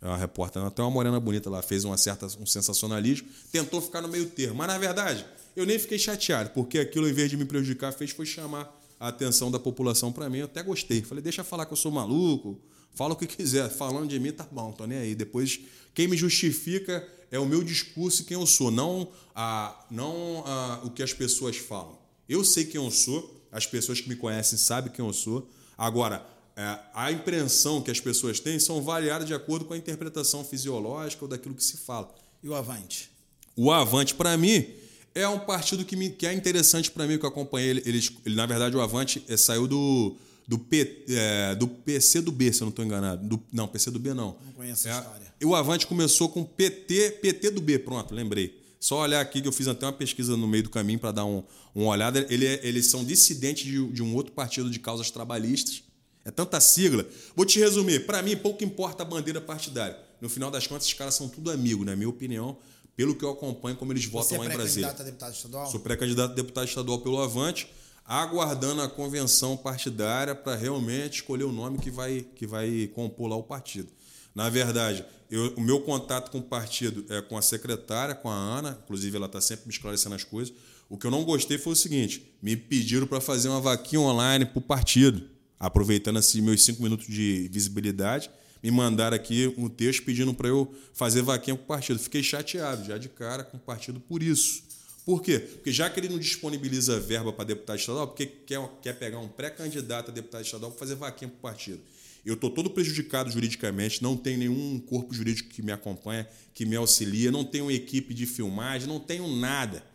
É uma repórter, até uma morena bonita lá, fez uma certa, um sensacionalismo, tentou ficar no meio termo. Mas, na verdade, eu nem fiquei chateado, porque aquilo, em vez de me prejudicar, fez foi chamar a atenção da população para mim. Eu até gostei. Falei, deixa falar que eu sou maluco, fala o que quiser. Falando de mim, tá bom, tô nem aí. Depois quem me justifica é o meu discurso e quem eu sou, não, a, não a, o que as pessoas falam. Eu sei quem eu sou, as pessoas que me conhecem sabem quem eu sou. Agora, é, a impressão que as pessoas têm são variadas de acordo com a interpretação fisiológica ou daquilo que se fala. E o Avante? O Avante, para mim, é um partido que, me, que é interessante para mim, que eu acompanhei. Ele, ele, na verdade, o Avante é, saiu do, do, P, é, do PC do B, se eu não estou enganado. Do, não, PC do B não. Não conheço a é, história. E o Avante começou com PT, PT do B, pronto, lembrei. Só olhar aqui que eu fiz até uma pesquisa no meio do caminho para dar um, uma olhada. Ele é, eles são dissidentes de, de um outro partido de causas trabalhistas. É tanta sigla. Vou te resumir. Para mim, pouco importa a bandeira partidária. No final das contas, esses caras são tudo amigos, na minha opinião, pelo que eu acompanho, como eles Você votam é lá em Brasília. Você é pré-candidato a deputado estadual? Sou pré-candidato a deputado estadual pelo Avante, aguardando a convenção partidária para realmente escolher o nome que vai, que vai compor lá o partido. Na verdade, eu, o meu contato com o partido é com a secretária, com a Ana, inclusive ela está sempre me esclarecendo as coisas. O que eu não gostei foi o seguinte: me pediram para fazer uma vaquinha online para o partido, aproveitando assim meus cinco minutos de visibilidade, me mandaram aqui um texto pedindo para eu fazer vaquinha para o partido. Fiquei chateado já de cara com o partido por isso. Por quê? Porque já que ele não disponibiliza verba para deputado estadual, porque quer, quer pegar um pré-candidato a deputado estadual para fazer vaquinha para o partido. Eu estou todo prejudicado juridicamente, não tenho nenhum corpo jurídico que me acompanha, que me auxilia, não tenho equipe de filmagem, não tenho nada.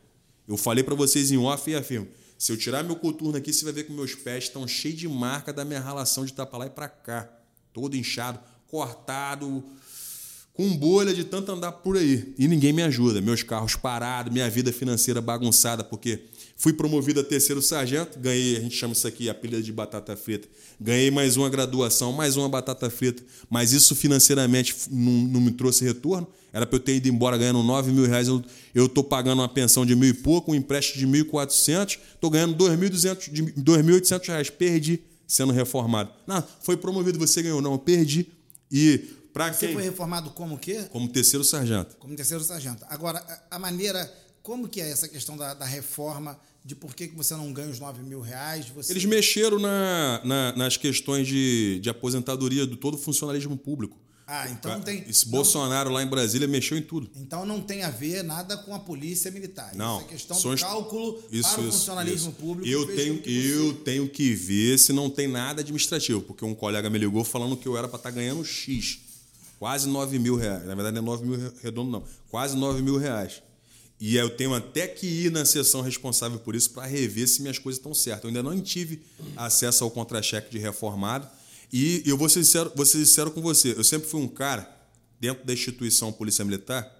Eu falei para vocês em off e afirmo: se eu tirar meu coturno aqui, você vai ver que meus pés estão cheios de marca da minha ralação de estar para lá e para cá, todo inchado, cortado, com bolha de tanto andar por aí. E ninguém me ajuda. Meus carros parados, minha vida financeira bagunçada, porque fui promovido a terceiro sargento, ganhei, a gente chama isso aqui a pilha de batata frita. Ganhei mais uma graduação, mais uma batata frita. Mas isso financeiramente não, não me trouxe retorno. Era para eu ter ido embora ganhando 9 mil reais. Eu estou pagando uma pensão de mil e pouco, um empréstimo de 1.400, estou ganhando 2.800 reais. Perdi sendo reformado. Não, foi promovido, você ganhou. Não, eu perdi. E para Você quem? foi reformado como quê? Como terceiro sargento. Como terceiro sargento. Agora, a- maneira. Como que é essa questão da, da reforma? De por que, que você não ganha os 9 mil reais? Você... Eles mexeram na, na- nas questões de, de aposentadoria do todo o funcionalismo público. Ah, então não tem. Esse não- Bolsonaro lá em Brasília mexeu em tudo. Então não tem a ver nada com a polícia militar. Não. Isso é questão são do est- cálculo Isso, para o isso, funcionalismo isso. público. Eu tenho, eu tenho que ver se não tem nada administrativo, porque um colega me ligou falando que eu era para estar ganhando X. Quase 9 mil reais. Na verdade, não é 9 mil re- redondo, não. Quase 9 mil reais. E eu tenho até que ir na sessão responsável por isso para rever se minhas coisas estão certas. Eu ainda não tive acesso ao contra-cheque de reformado. E eu vou ser, sincero, vou ser sincero com você. Eu sempre fui um cara, dentro da instituição Polícia Militar,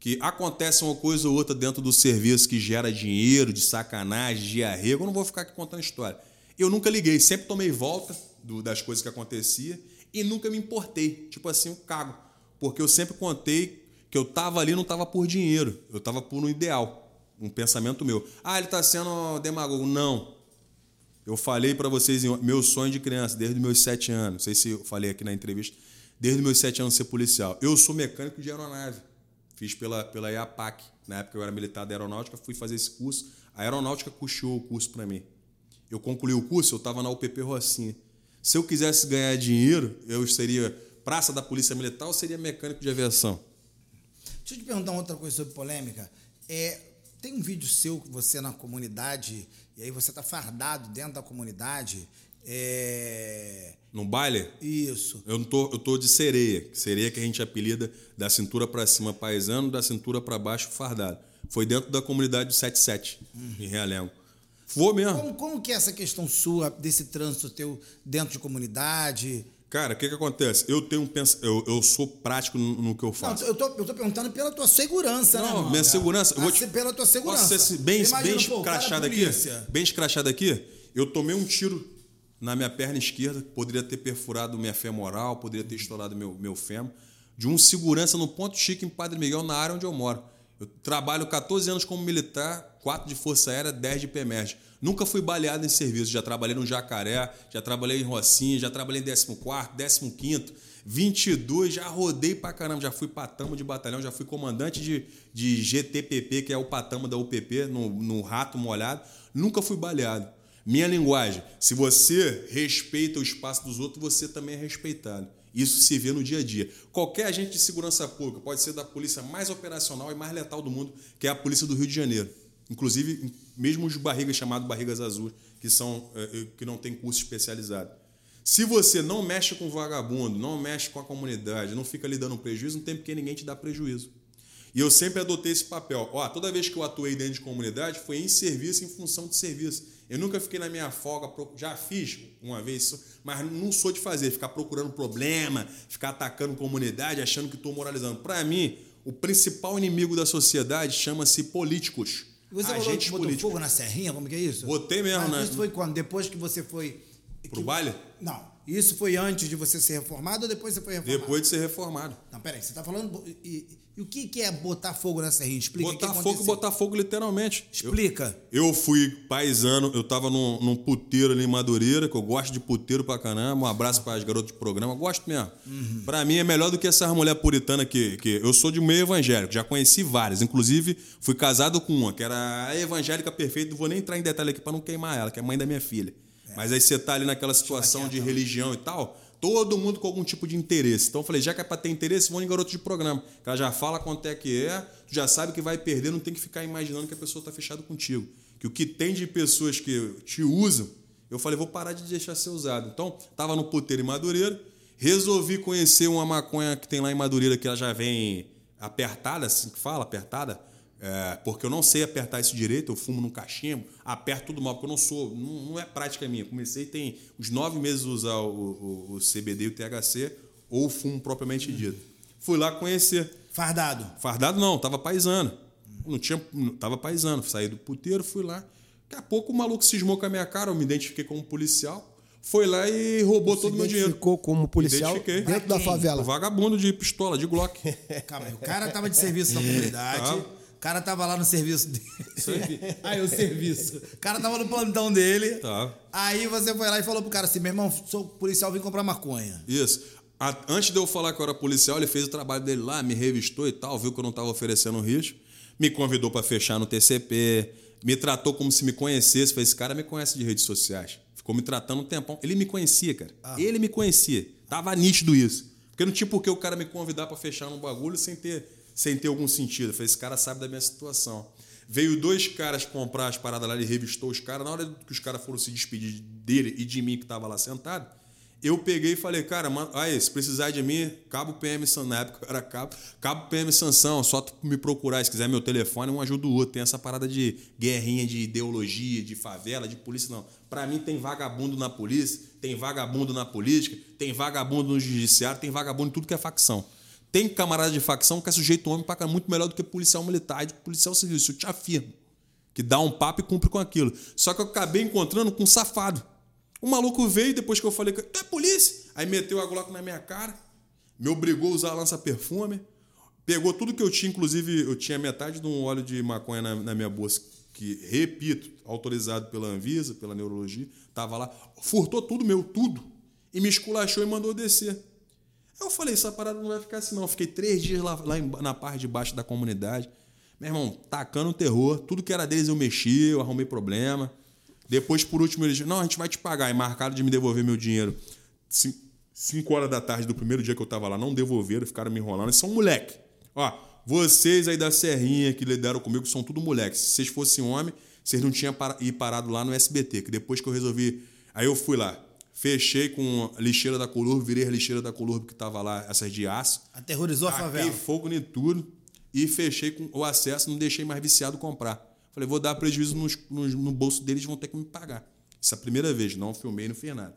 que acontece uma coisa ou outra dentro do serviço que gera dinheiro, de sacanagem, de arrego. Eu não vou ficar aqui contando história. Eu nunca liguei, sempre tomei volta do- das coisas que acontecia e nunca me importei. Tipo assim, um cago. Porque eu sempre contei que eu tava ali não tava por dinheiro, eu tava por um ideal, um pensamento meu. Ah, ele tá sendo demagogo. Não. Eu falei para vocês meu sonho de criança, desde meus sete anos. Não sei se eu falei aqui na entrevista. Desde meus sete anos ser policial. Eu sou mecânico de aeronave. Fiz pela, pela IAPAC. Na época eu era militar da aeronáutica, fui fazer esse curso. A aeronáutica custeou o curso para mim. Eu concluí o curso, eu estava na UPP Rocinha. Se eu quisesse ganhar dinheiro, eu seria praça da Polícia Militar ou seria mecânico de aviação? Deixa eu te perguntar uma outra coisa sobre polêmica. É, tem um vídeo seu que você na comunidade, e aí você tá fardado dentro da comunidade. É, No baile, Isso. eu não tô, eu tô de sereia. Sereia que a gente apelida da cintura para cima paisano, da cintura para baixo fardado. Foi dentro da comunidade do 77, em Realengo. Vou mesmo. Como, como que é essa questão sua, desse trânsito teu dentro de comunidade? Cara, o que, que acontece? Eu tenho um pens... eu, eu sou prático no, no que eu Não, faço. eu tô, eu tô perguntando pela tua segurança, né, Não, minha segurança. Eu vou Ah, te... Pela tua segurança. Posso ser bem, Imagina, bem cara é escrachado aqui? Bem escrachado aqui? Eu tomei um tiro na minha perna esquerda, poderia ter perfurado minha femoral, poderia ter estourado meu, meu fêmur, de um segurança no Ponto Chique, em Padre Miguel, na área onde eu moro. Eu trabalho 14 anos como militar, 4 de Força Aérea, 10 de PEMERG. Nunca fui baleado em serviço. Já trabalhei no Jacaré, já trabalhei em Rocinha, já trabalhei em 14º, 15º, 22, já rodei pra caramba. Já fui patamo de batalhão, já fui comandante de, de GTPP, que é o patamo da UPP, no, no rato molhado. Nunca fui baleado. Minha linguagem, se você respeita o espaço dos outros, você também é respeitado. Isso se vê no dia a dia. Qualquer agente de segurança pública pode ser da polícia mais operacional e mais letal do mundo, que é a polícia do Rio de Janeiro. Inclusive, mesmo os barrigas chamados barrigas azuis, que são eh, eh, que não tem curso especializado. Se você não mexe com vagabundo, não mexe com a comunidade, não fica lhe dando prejuízo, não tem porque ninguém te dá prejuízo. E eu sempre adotei esse papel. Ó, toda vez que eu atuei dentro de comunidade, foi em serviço, em função de serviço. Eu nunca fiquei na minha folga, já fiz uma vez, mas não sou de fazer, ficar procurando problema, ficar atacando comunidade, achando que estou moralizando. Para mim, o principal inimigo da sociedade chama-se políticos. Você falou que botou políticos. fogo na serrinha? Como que é isso? Botei mesmo, Mas né? Isso foi quando? Depois que você foi... Pro que- baile? Não. Isso foi antes de você ser reformado ou depois você foi reformado? Depois de ser reformado. Não, peraí. Você tá falando... E, e- o que, que é botar fogo na serrinha? Explica Botar fogo, botar fogo literalmente. Eu- Explica. Eu fui paisano, eu tava num, num puteiro ali em Madureira, que eu gosto de puteiro pra caramba. Um abraço para as garotas de programa, gosto mesmo. Pra mim é melhor do que essas mulher puritana que, que eu sou de meio evangélico, já conheci várias. Inclusive, fui casado com uma, que era a evangélica perfeita, não vou nem entrar em detalhe aqui pra não queimar ela, que é mãe da minha filha. Mas aí você tá ali naquela situação de religião e tal, todo mundo com algum tipo de interesse. Então eu falei, já que é pra ter interesse, vou em garoto de programa. Que ela já fala quanto é que é, tu já sabe que vai perder, não tem que ficar imaginando que a pessoa tá fechada contigo. Que o que tem de pessoas que te usam, eu falei, vou parar de deixar ser usado. Então, tava no puteiro em Madureira, resolvi conhecer uma maconha que tem lá em Madureira, que ela já vem apertada, assim que fala, apertada, é, porque eu não sei apertar isso direito, eu fumo num cachimbo, aperto tudo mal, porque eu não sou, não, não é prática minha. Comecei tem uns nove meses a usar o, o- o CBD e o THC, ou fumo propriamente dito. Fui lá conhecer. Fardado. Fardado não, tava paisano. Não tinha, tava paisano. Saí do puteiro, fui lá. Daqui a pouco o maluco cismou com a minha cara, eu me identifiquei como policial. Foi lá e roubou todo o meu dinheiro. Ficou como policial Identifiquei. dentro da favela. O vagabundo de pistola, de Glock. Calma aí, o cara tava de serviço na comunidade. Tá. O cara tava lá no serviço dele. Aí o serviço. O cara tava no plantão dele. Tá. Aí você foi lá e falou pro cara assim: meu irmão, sou policial, vim comprar maconha. Isso. Antes de eu falar que eu era policial, ele fez o trabalho dele lá, me revistou e tal, viu que eu não estava oferecendo risco, me convidou para fechar no TCP, me tratou como se me conhecesse. Falei, esse cara me conhece de redes sociais. Ficou me tratando um tempão. Ele me conhecia, cara. Ele me conhecia. Tava nítido isso. Porque não tinha por que o cara me convidar para fechar num bagulho sem ter, sem ter algum sentido. Eu falei, esse cara sabe da minha situação. Veio dois caras comprar as paradas lá, ele revistou os caras. Na hora que os caras foram se despedir dele e de mim que tava lá sentado, eu peguei e falei, cara, mano, aí, se precisar de mim, cabo PM Sansão. Na época era cabo, cabo PM Sansão, só me procurar. Se quiser meu telefone, um ajuda o outro. Tem essa parada de guerrinha de ideologia, de favela, de polícia, não. Pra mim tem vagabundo na polícia, tem vagabundo na política, tem vagabundo no judiciário, tem vagabundo em tudo que é facção. Tem camarada de facção que é sujeito homem pra muito melhor do que policial militar e policial civil. Isso eu te afirmo. Que dá um papo e cumpre com aquilo. Só que eu acabei encontrando com um safado. O maluco veio depois que eu falei que é polícia. Aí meteu a Glock na minha cara, me obrigou a usar lança-perfume, pegou tudo que eu tinha, inclusive eu tinha metade de um óleo de maconha na, na minha bolsa, que, repito, autorizado pela Anvisa, pela neurologia, tava lá, furtou tudo meu, tudo, e me esculachou e mandou descer. Eu falei, essa parada não vai ficar assim não. Eu fiquei três dias lá, lá em- na parte de baixo da comunidade. Meu irmão, tacando terror. Tudo que era deles eu mexi, eu arrumei problema. Depois, por último, eles não, a gente vai te pagar. E marcaram de me devolver meu dinheiro. Cin- Cinco horas da tarde do primeiro dia que eu tava lá, não devolveram, ficaram me enrolando. Eles são moleque. Ó, vocês aí da Serrinha que lidaram comigo são tudo moleques. Se vocês fossem homem, vocês não tinham para- ir parado lá no SBT. Que depois que eu resolvi. Aí eu fui lá, fechei com a lixeira da Colurbo, virei a lixeira da Colurbo que tava lá, essas de aço. Aterrorizou a favela. fogo em tudo e fechei com o acesso, não deixei mais viciado comprar. Falei, vou dar prejuízo nos- nos- no bolso deles, vão ter que me pagar. Essa é a primeira vez, não filmei, não fiz nada.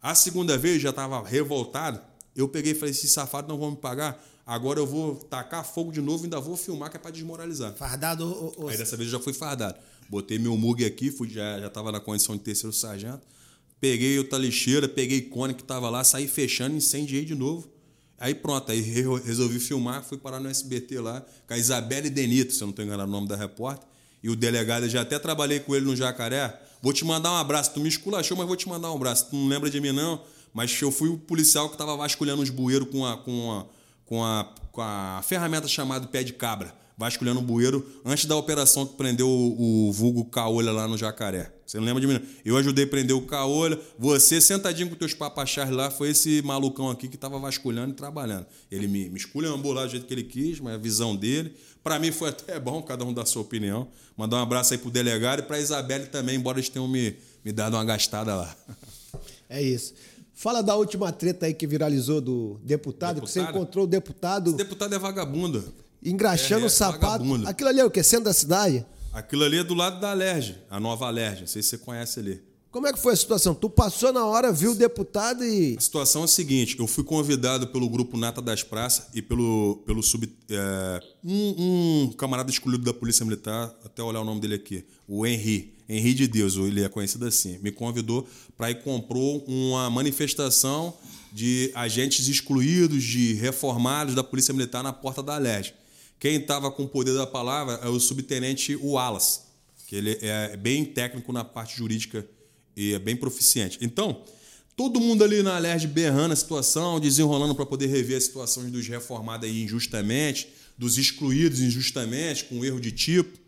A segunda vez, já estava revoltado, eu peguei e falei, esses safados não vão me pagar, agora eu vou tacar fogo de novo e ainda vou filmar, que é para desmoralizar. Fardado ou, Aí dessa vez eu já fui fardado. Botei meu mug aqui, fui, já, já tava na condição de terceiro sargento. Peguei outra lixeira, peguei cone que tava lá, saí fechando, incendiei de novo. Aí pronto, aí re- resolvi filmar, fui parar no SBT lá, com a Isabelle Denito, se eu não estou enganado o nome da repórter. E o delegado, já até trabalhei com ele no Jacaré. Vou te mandar um abraço. Tu me esculachou, mas vou te mandar um abraço. Tu não lembra de mim, não? Mas eu fui o policial que tava vasculhando os bueiros com a, com a, com a, com a ferramenta chamada pé de cabra. Vasculhando o bueiro antes da operação que prendeu o, o vulgo Caolha lá no Jacaré. Você não lembra de mim? não? Eu ajudei a prender o Caolha. Você, sentadinho com teus papachás lá, foi esse malucão aqui que tava vasculhando e trabalhando. Ele me, me esculhambou lá do jeito que ele quis, mas a visão dele. Para mim foi até bom, cada um dá a sua opinião. Mandar um abraço aí pro delegado e pra Isabelle também, embora eles tenham me, me dado uma gastada lá. É isso. Fala da última treta aí que viralizou do deputado, que você Deputado? encontrou o deputado Esse deputado é vagabundo. engraxando É, o é, sapato. vagabundo. Aquilo ali é o quê? Centro da cidade? Aquilo ali é do lado da Alerj, a nova Alerj. Não sei se você conhece ali. Como é que foi a situação? Tu passou na hora, viu o deputado e. A situação é a seguinte: eu fui convidado pelo grupo Nata das Praças e pelo, pelo sub. é, um, um camarada escolhido da Polícia Militar, até olhar o nome dele aqui, o Henri. Henri de Deus, ele é conhecido assim. Me convidou para ir comprou uma manifestação de agentes excluídos, de reformados da Polícia Militar na porta da Alerj. Quem estava com o poder da palavra é o subtenente Wallace, que ele é bem técnico na parte jurídica e é bem proficiente. Então, todo mundo ali na Alerj berrando a situação, desenrolando para poder rever as situações dos reformados aí injustamente, dos excluídos injustamente, com erro de tipo,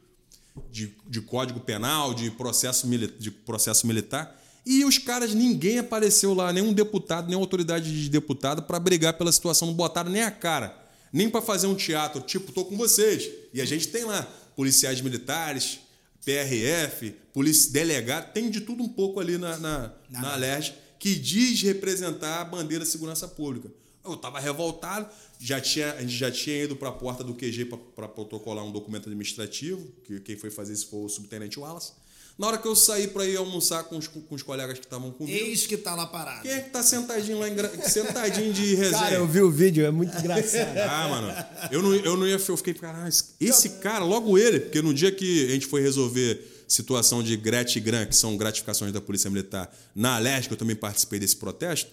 de, de código penal, de processo, de processo militar. E os caras, ninguém apareceu lá, nenhum deputado, nenhuma autoridade de deputado para brigar pela situação, não botaram nem a cara, nem para fazer um teatro, tipo, tô com vocês. E a gente tem lá policiais militares, PRF, polícia delegado, tem de tudo um pouco ali na, na, na Alerj, que diz representar a bandeira de segurança pública. Eu estava revoltado, já tinha, a gente já tinha ido para a porta do QG para protocolar um documento administrativo, que quem foi fazer isso foi o subtenente Wallace. Na hora que eu saí pra ir almoçar com os, com os colegas que estavam comigo, Eis que tá lá parado. quem é que tá sentadinho lá, gra- sentadinho de resenha? Cara, eu vi o vídeo, é muito engraçado. Ah, mano, eu não, eu não ia. Eu fiquei, caralho, esse- esse cara, logo ele, porque no dia que a gente foi resolver situação de grat e gran, que são gratificações da Polícia Militar, na Alérgica, eu também participei desse protesto,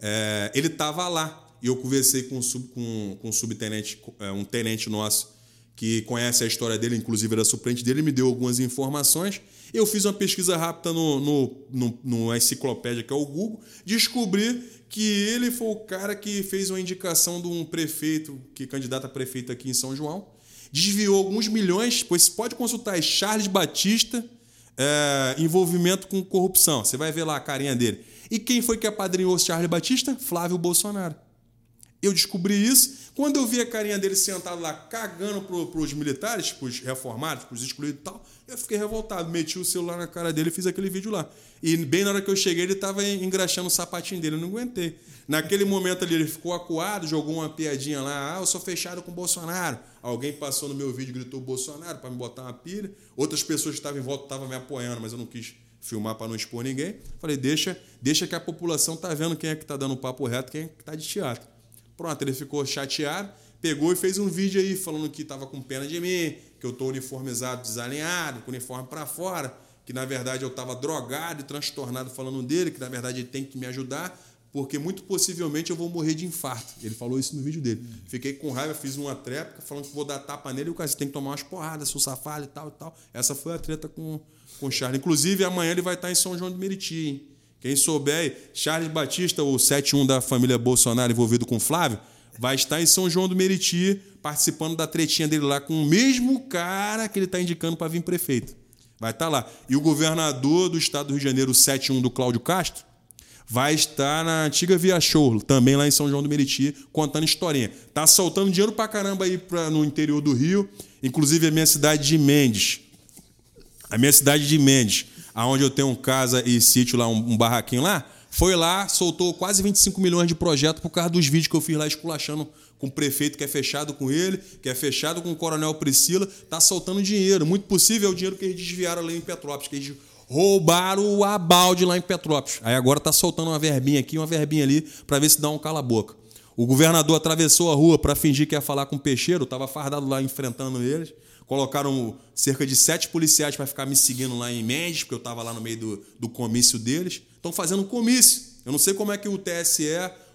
é, ele tava lá. E eu conversei com, um sub- com, com um subtenente, é, um tenente nosso, que conhece a história dele, inclusive era suplente dele, me deu algumas informações. Eu fiz uma pesquisa rápida no, no, no, enciclopédia que é o Google, descobri que ele foi o cara que fez uma indicação de um prefeito, que candidata a prefeito aqui em São João, desviou alguns milhões, pois pode consultar é Charles Batista, é, envolvimento com corrupção. Você vai ver lá a carinha dele. E quem foi que apadrinhou Charles Batista? Flávio Bolsonaro. Eu descobri isso quando eu vi a carinha dele sentado lá cagando pro, pros militares, pros reformados, pros excluídos e tal. Eu fiquei revoltado, meti o celular na cara dele e fiz aquele vídeo lá. E bem na hora que eu cheguei, ele tava engraxando o sapatinho dele, eu não aguentei. Naquele momento ali, ele ficou acuado, jogou uma piadinha lá, ah, eu sou fechado com o Bolsonaro. Alguém passou no meu vídeo e gritou Bolsonaro para me botar uma pilha. Outras pessoas que estavam em volta estavam me apoiando, mas eu não quis filmar para não expor ninguém. Falei, deixa, deixa que a população tá vendo quem é que tá dando papo reto, quem é que tá de teatro. Pronto, ele ficou chateado, pegou e fez um vídeo aí falando que estava com pena de mim, que eu estou uniformizado, desalinhado, com o uniforme para fora, que na verdade eu estava drogado e transtornado falando dele, que na verdade ele tem que me ajudar, porque muito possivelmente eu vou morrer de infarto. Ele falou isso no vídeo dele. Fiquei com raiva, fiz uma tréplica falando que vou dar tapa nele e o cara tem que tomar umas porradas, seu safado e tal e tal. Essa foi a treta com, com o Charles. Inclusive, amanhã ele vai estar em São João de Meriti, hein? Quem souber, Charles Batista, o 71 da família Bolsonaro envolvido com Flávio, vai estar em São João do Meriti participando da tretinha dele lá com o mesmo cara que ele está indicando para vir prefeito. Vai estar lá. E o governador do estado do Rio de Janeiro, o 71 do Cláudio Castro, vai estar na antiga Via Show, também lá em São João do Meriti, contando historinha. Tá soltando dinheiro pra caramba aí pra, no interior do Rio, inclusive a minha cidade de Mendes. A minha cidade de Mendes, aonde eu tenho casa e sítio lá, um, barraquinho lá, foi lá, soltou quase 25 milhões de projeto por causa dos vídeos que eu fiz lá esculachando com o prefeito que é fechado com ele, que é fechado com o coronel Priscila, tá soltando dinheiro. Muito possível é o dinheiro que eles desviaram lá em Petrópolis, que eles roubaram a balde lá em Petrópolis. Aí agora tá soltando uma verbinha aqui, uma verbinha ali, para ver se dá um cala-boca. O governador atravessou a rua para fingir que ia falar com o peixeiro, tava fardado lá enfrentando eles. Colocaram cerca de sete policiais para ficar me seguindo lá em Mendes, porque eu estava lá no meio do, do comício deles. Estão fazendo comício. Eu não sei como é que o TSE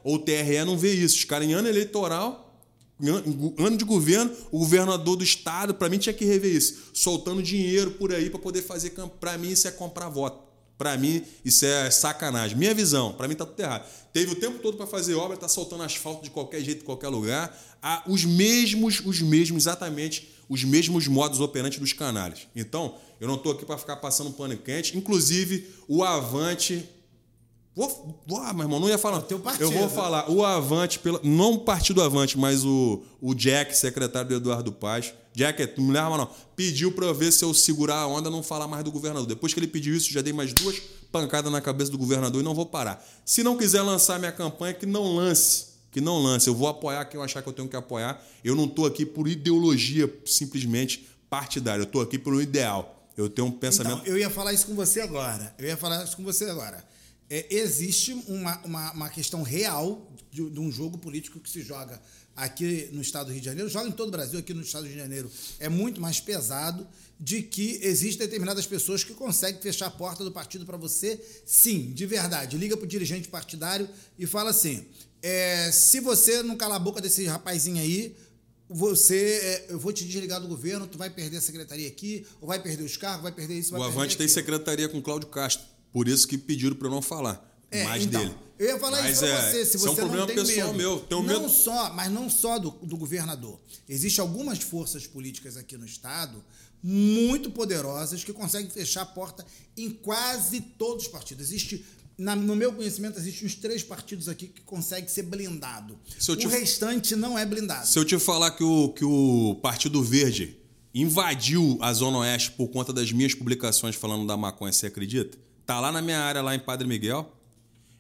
ou o TRE não vê isso. Os caras em ano eleitoral, em an- em ano de governo, o governador do estado, para mim, tinha que rever isso. Soltando dinheiro por aí para poder fazer campanha. Para mim, isso é comprar voto. Para mim, isso é sacanagem. Minha visão, para mim tá tudo errado. Teve o tempo todo para fazer obra, tá soltando asfalto de qualquer jeito, em qualquer lugar. Ah, os mesmos, os mesmos, exatamente, os mesmos modos operantes dos canalhas. Então, eu não estou aqui para ficar passando pano quente. Inclusive, o Avante. Vou, vou, ah, meu irmão, não ia falar. teu partido, eu vou falar. O Avante, pela, não o partido Avante, mas o, o Jack, secretário do Eduardo Paz. Jack, é- não me leva não. Pediu para eu ver se eu segurar a onda não falar mais do governador. Depois que ele pediu isso, já dei mais duas pancadas na cabeça do governador e não vou parar. Se não quiser lançar minha campanha, que não lance. Que não lance. Eu vou apoiar quem eu achar que eu tenho que apoiar. Eu não estou aqui por ideologia simplesmente partidária. Eu estou aqui por um ideal. Eu tenho um pensamento. Então, eu ia falar isso com você agora. Eu ia falar isso com você agora. É, existe uma, uma, uma questão real de, de um jogo político que se joga aqui no estado do Rio de Janeiro, joga em todo o Brasil, aqui no estado do Rio de Janeiro é muito mais pesado, de que existem determinadas pessoas que conseguem fechar a porta do partido para você, sim, de verdade. Liga para o dirigente partidário e fala assim: é, se você não calar a boca desse rapazinho aí, você, é, eu vou te desligar do governo, tu vai perder a secretaria aqui, ou vai perder os cargos, vai perder isso, vai O Avante tem aquilo. secretaria com Cláudio Castro. Por isso que pediram para eu não falar É, mais então, dele. Eu ia falar Mas isso pra é, você, se isso é um você problema não tem pessoal medo. meu. Tenho não medo- só, mas não só do, do governador. Existem algumas forças políticas aqui no estado muito poderosas que conseguem fechar a porta em quase todos os partidos. Existe na- no meu conhecimento, existem uns três partidos aqui que conseguem ser blindado. Se O restante não é blindado. Se eu te falar que o, que o Partido Verde invadiu a Zona Oeste por conta das minhas publicações falando da maconha, você acredita? Tá lá na minha área, lá em Padre Miguel.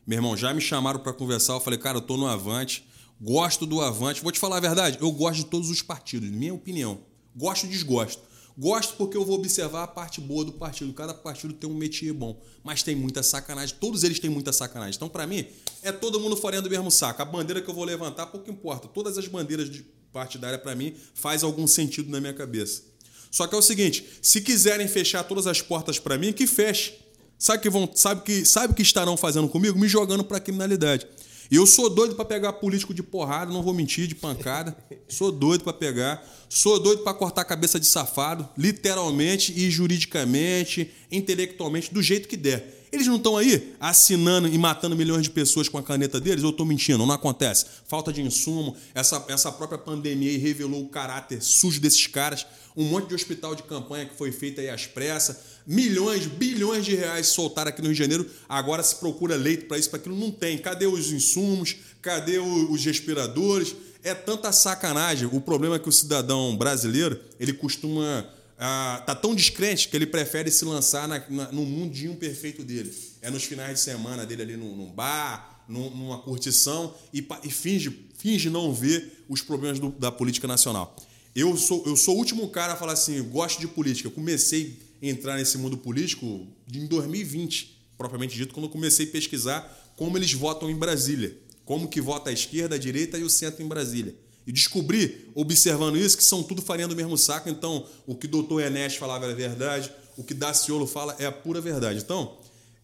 Meu irmão, já me chamaram para conversar. Eu falei, cara, eu tô no Avante, gosto do Avante. Vou te falar a verdade, eu gosto de todos os partidos, minha opinião. Gosto e desgosto. Gosto porque eu vou observar a parte boa do partido. Cada partido tem um métier bom, mas tem muita sacanagem. Todos eles têm muita sacanagem. Então, para mim, é todo mundo farinha do mesmo saco. A bandeira que eu vou levantar, pouco importa. Todas as bandeiras de partidária, para mim, faz algum sentido na minha cabeça. Só que é o seguinte: se quiserem fechar todas as portas para mim, que feche. Sabe que vão, sabe que, sabe que estarão fazendo comigo? Me jogando para criminalidade. Eu sou doido para pegar político de porrada, não vou mentir, de pancada. Sou doido para pegar. Sou doido para cortar a cabeça de safado, literalmente e juridicamente, intelectualmente, do jeito que der. Eles não estão aí assinando e matando milhões de pessoas com a caneta deles? Eu estou mentindo, não acontece. Falta de insumo, essa, essa própria pandemia aí revelou o caráter sujo desses caras. Um monte de hospital de campanha que foi feito aí às pressas. Milhões, bilhões de reais soltaram aqui no Rio de Janeiro. Agora se procura leito para isso, para aquilo. Não tem. Cadê os insumos? Cadê os respiradores? É tanta sacanagem. O problema é que o cidadão brasileiro, ele costuma ah, tá tão descrente que ele prefere se lançar na, na, no mundinho perfeito dele. É nos finais de semana dele ali num, num bar, num, numa curtição e, e, finge, finge não ver os problemas do, da política nacional. Eu sou, eu sou o último cara a falar assim, gosto de política. Eu comecei a entrar nesse mundo político em 2020, propriamente dito, quando eu comecei a pesquisar como eles votam em Brasília. Como que vota a esquerda, a direita e o centro em Brasília. E descobri, observando isso, que são tudo farinha do mesmo saco. Então, o que o doutor Enes falava era verdade, o que Daciolo fala é a pura verdade. Então,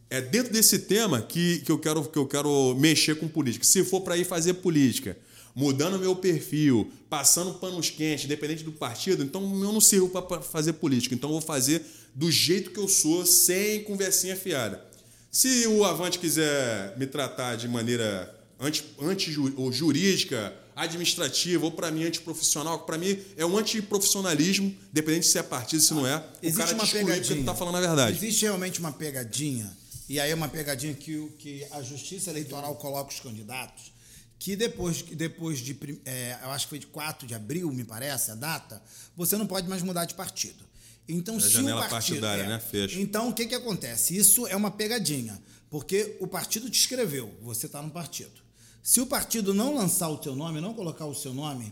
é dentro desse tema que, que, eu, quero, que eu quero mexer com política. Se for para ir fazer política, mudando meu perfil, passando panos quentes, independente do partido, então eu não sirvo para fazer política. Então, eu vou fazer do jeito que eu sou, sem conversinha fiada. Se o Avante quiser me tratar de maneira anti, anti ou jurídica, administrativa ou para mim antiprofissional, para mim é um antiprofissionalismo, dependente se é partido, se não é. Existe o cara uma pegadinha. porque tá falando a verdade. Existe realmente uma pegadinha, e aí é uma pegadinha que, que a Justiça Eleitoral coloca os candidatos, que depois, depois de, é, eu acho que foi de 4 de abril, me parece, a data, você não pode mais mudar de partido. Então, é se janela o partido, partidária, é, né? Fecha. Então, o que, que acontece? Isso é uma pegadinha, porque o partido te escreveu, você está no partido. Se o partido não lançar o teu nome, não colocar o seu nome,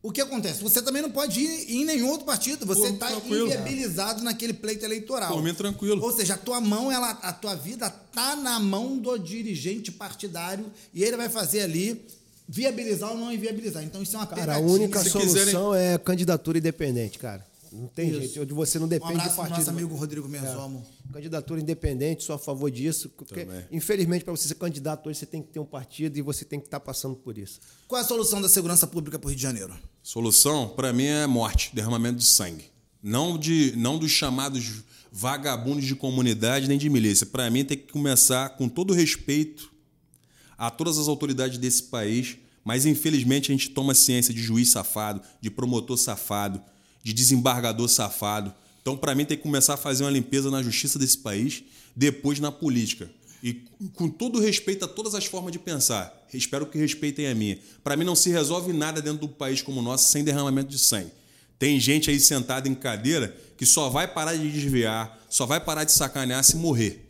o que acontece? Você também não pode ir em nenhum outro partido. Você está inviabilizado naquele pleito eleitoral. Mim, tranquilo. Ou seja, a tua mão, ela, a tua vida está na mão do dirigente partidário e ele vai fazer ali viabilizar ou não inviabilizar. Então isso é uma Cara, pegadinha. a única Se solução quiserem- é candidatura independente, cara. Não tem Isso. jeito. Você não Um depende abraço do partido. nosso amigo Rodrigo Menzomo. Candidatura independente, sou a favor disso. Porque, Também. infelizmente, para você ser candidato hoje, você tem que ter um partido e você tem que estar passando por isso. Qual é a solução da segurança pública para o Rio de Janeiro? Solução, para mim, é morte, derramamento de sangue. Não, de, não dos chamados vagabundos de comunidade nem de milícia. Para mim, tem que começar com todo respeito a todas as autoridades desse país, mas infelizmente a gente toma ciência de juiz safado, de promotor safado, de desembargador safado. Então, para mim, tem que começar a fazer uma limpeza na justiça desse país, depois na política. E com todo respeito a todas as formas de pensar, espero que respeitem a minha. Para mim, não se resolve nada dentro do país como o nosso sem derramamento de sangue. Tem gente aí sentada em cadeira que só vai parar de desviar, só vai parar de sacanear se morrer.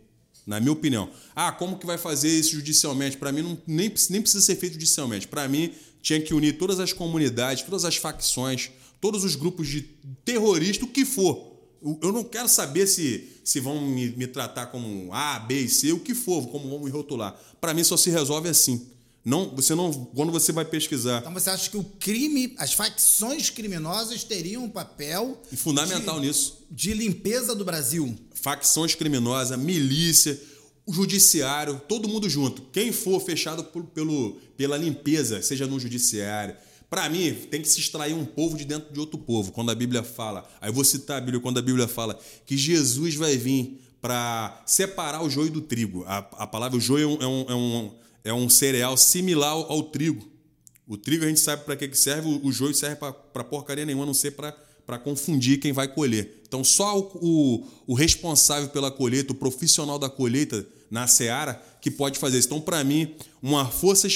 Na minha opinião. Ah, como que vai fazer isso judicialmente? Para mim, não, nem, nem precisa ser feito judicialmente. Para mim, tinha que unir todas as comunidades, todas as facções, todos os grupos de terroristas, o que for. Eu eu não quero saber se, se vão me, me tratar como A, B e C, o que for, como vão me rotular. Para mim, só se resolve assim. Não, você não, quando você vai pesquisar Então você acha que o crime, as facções criminosas teriam um papel e fundamental de, nisso, de limpeza do Brasil? facções criminosas, milícia, o judiciário, todo mundo junto. Quem for fechado por, pelo, pela limpeza, seja no judiciário. Para mim, tem que se extrair um povo de dentro de outro povo. Quando a Bíblia fala, aí vou citar a Bíblia, quando a Bíblia fala que Jesus vai vir para separar o joio do trigo. A, a palavra joio é um, é, um, é um cereal similar ao, trigo. O trigo a gente sabe para que que serve, o, o joio serve para porcaria nenhuma, a não ser para confundir quem vai colher. Então, só o, o, o, responsável pela colheita, o profissional da colheita na seara, que pode fazer isso. Então, para mim, uma força,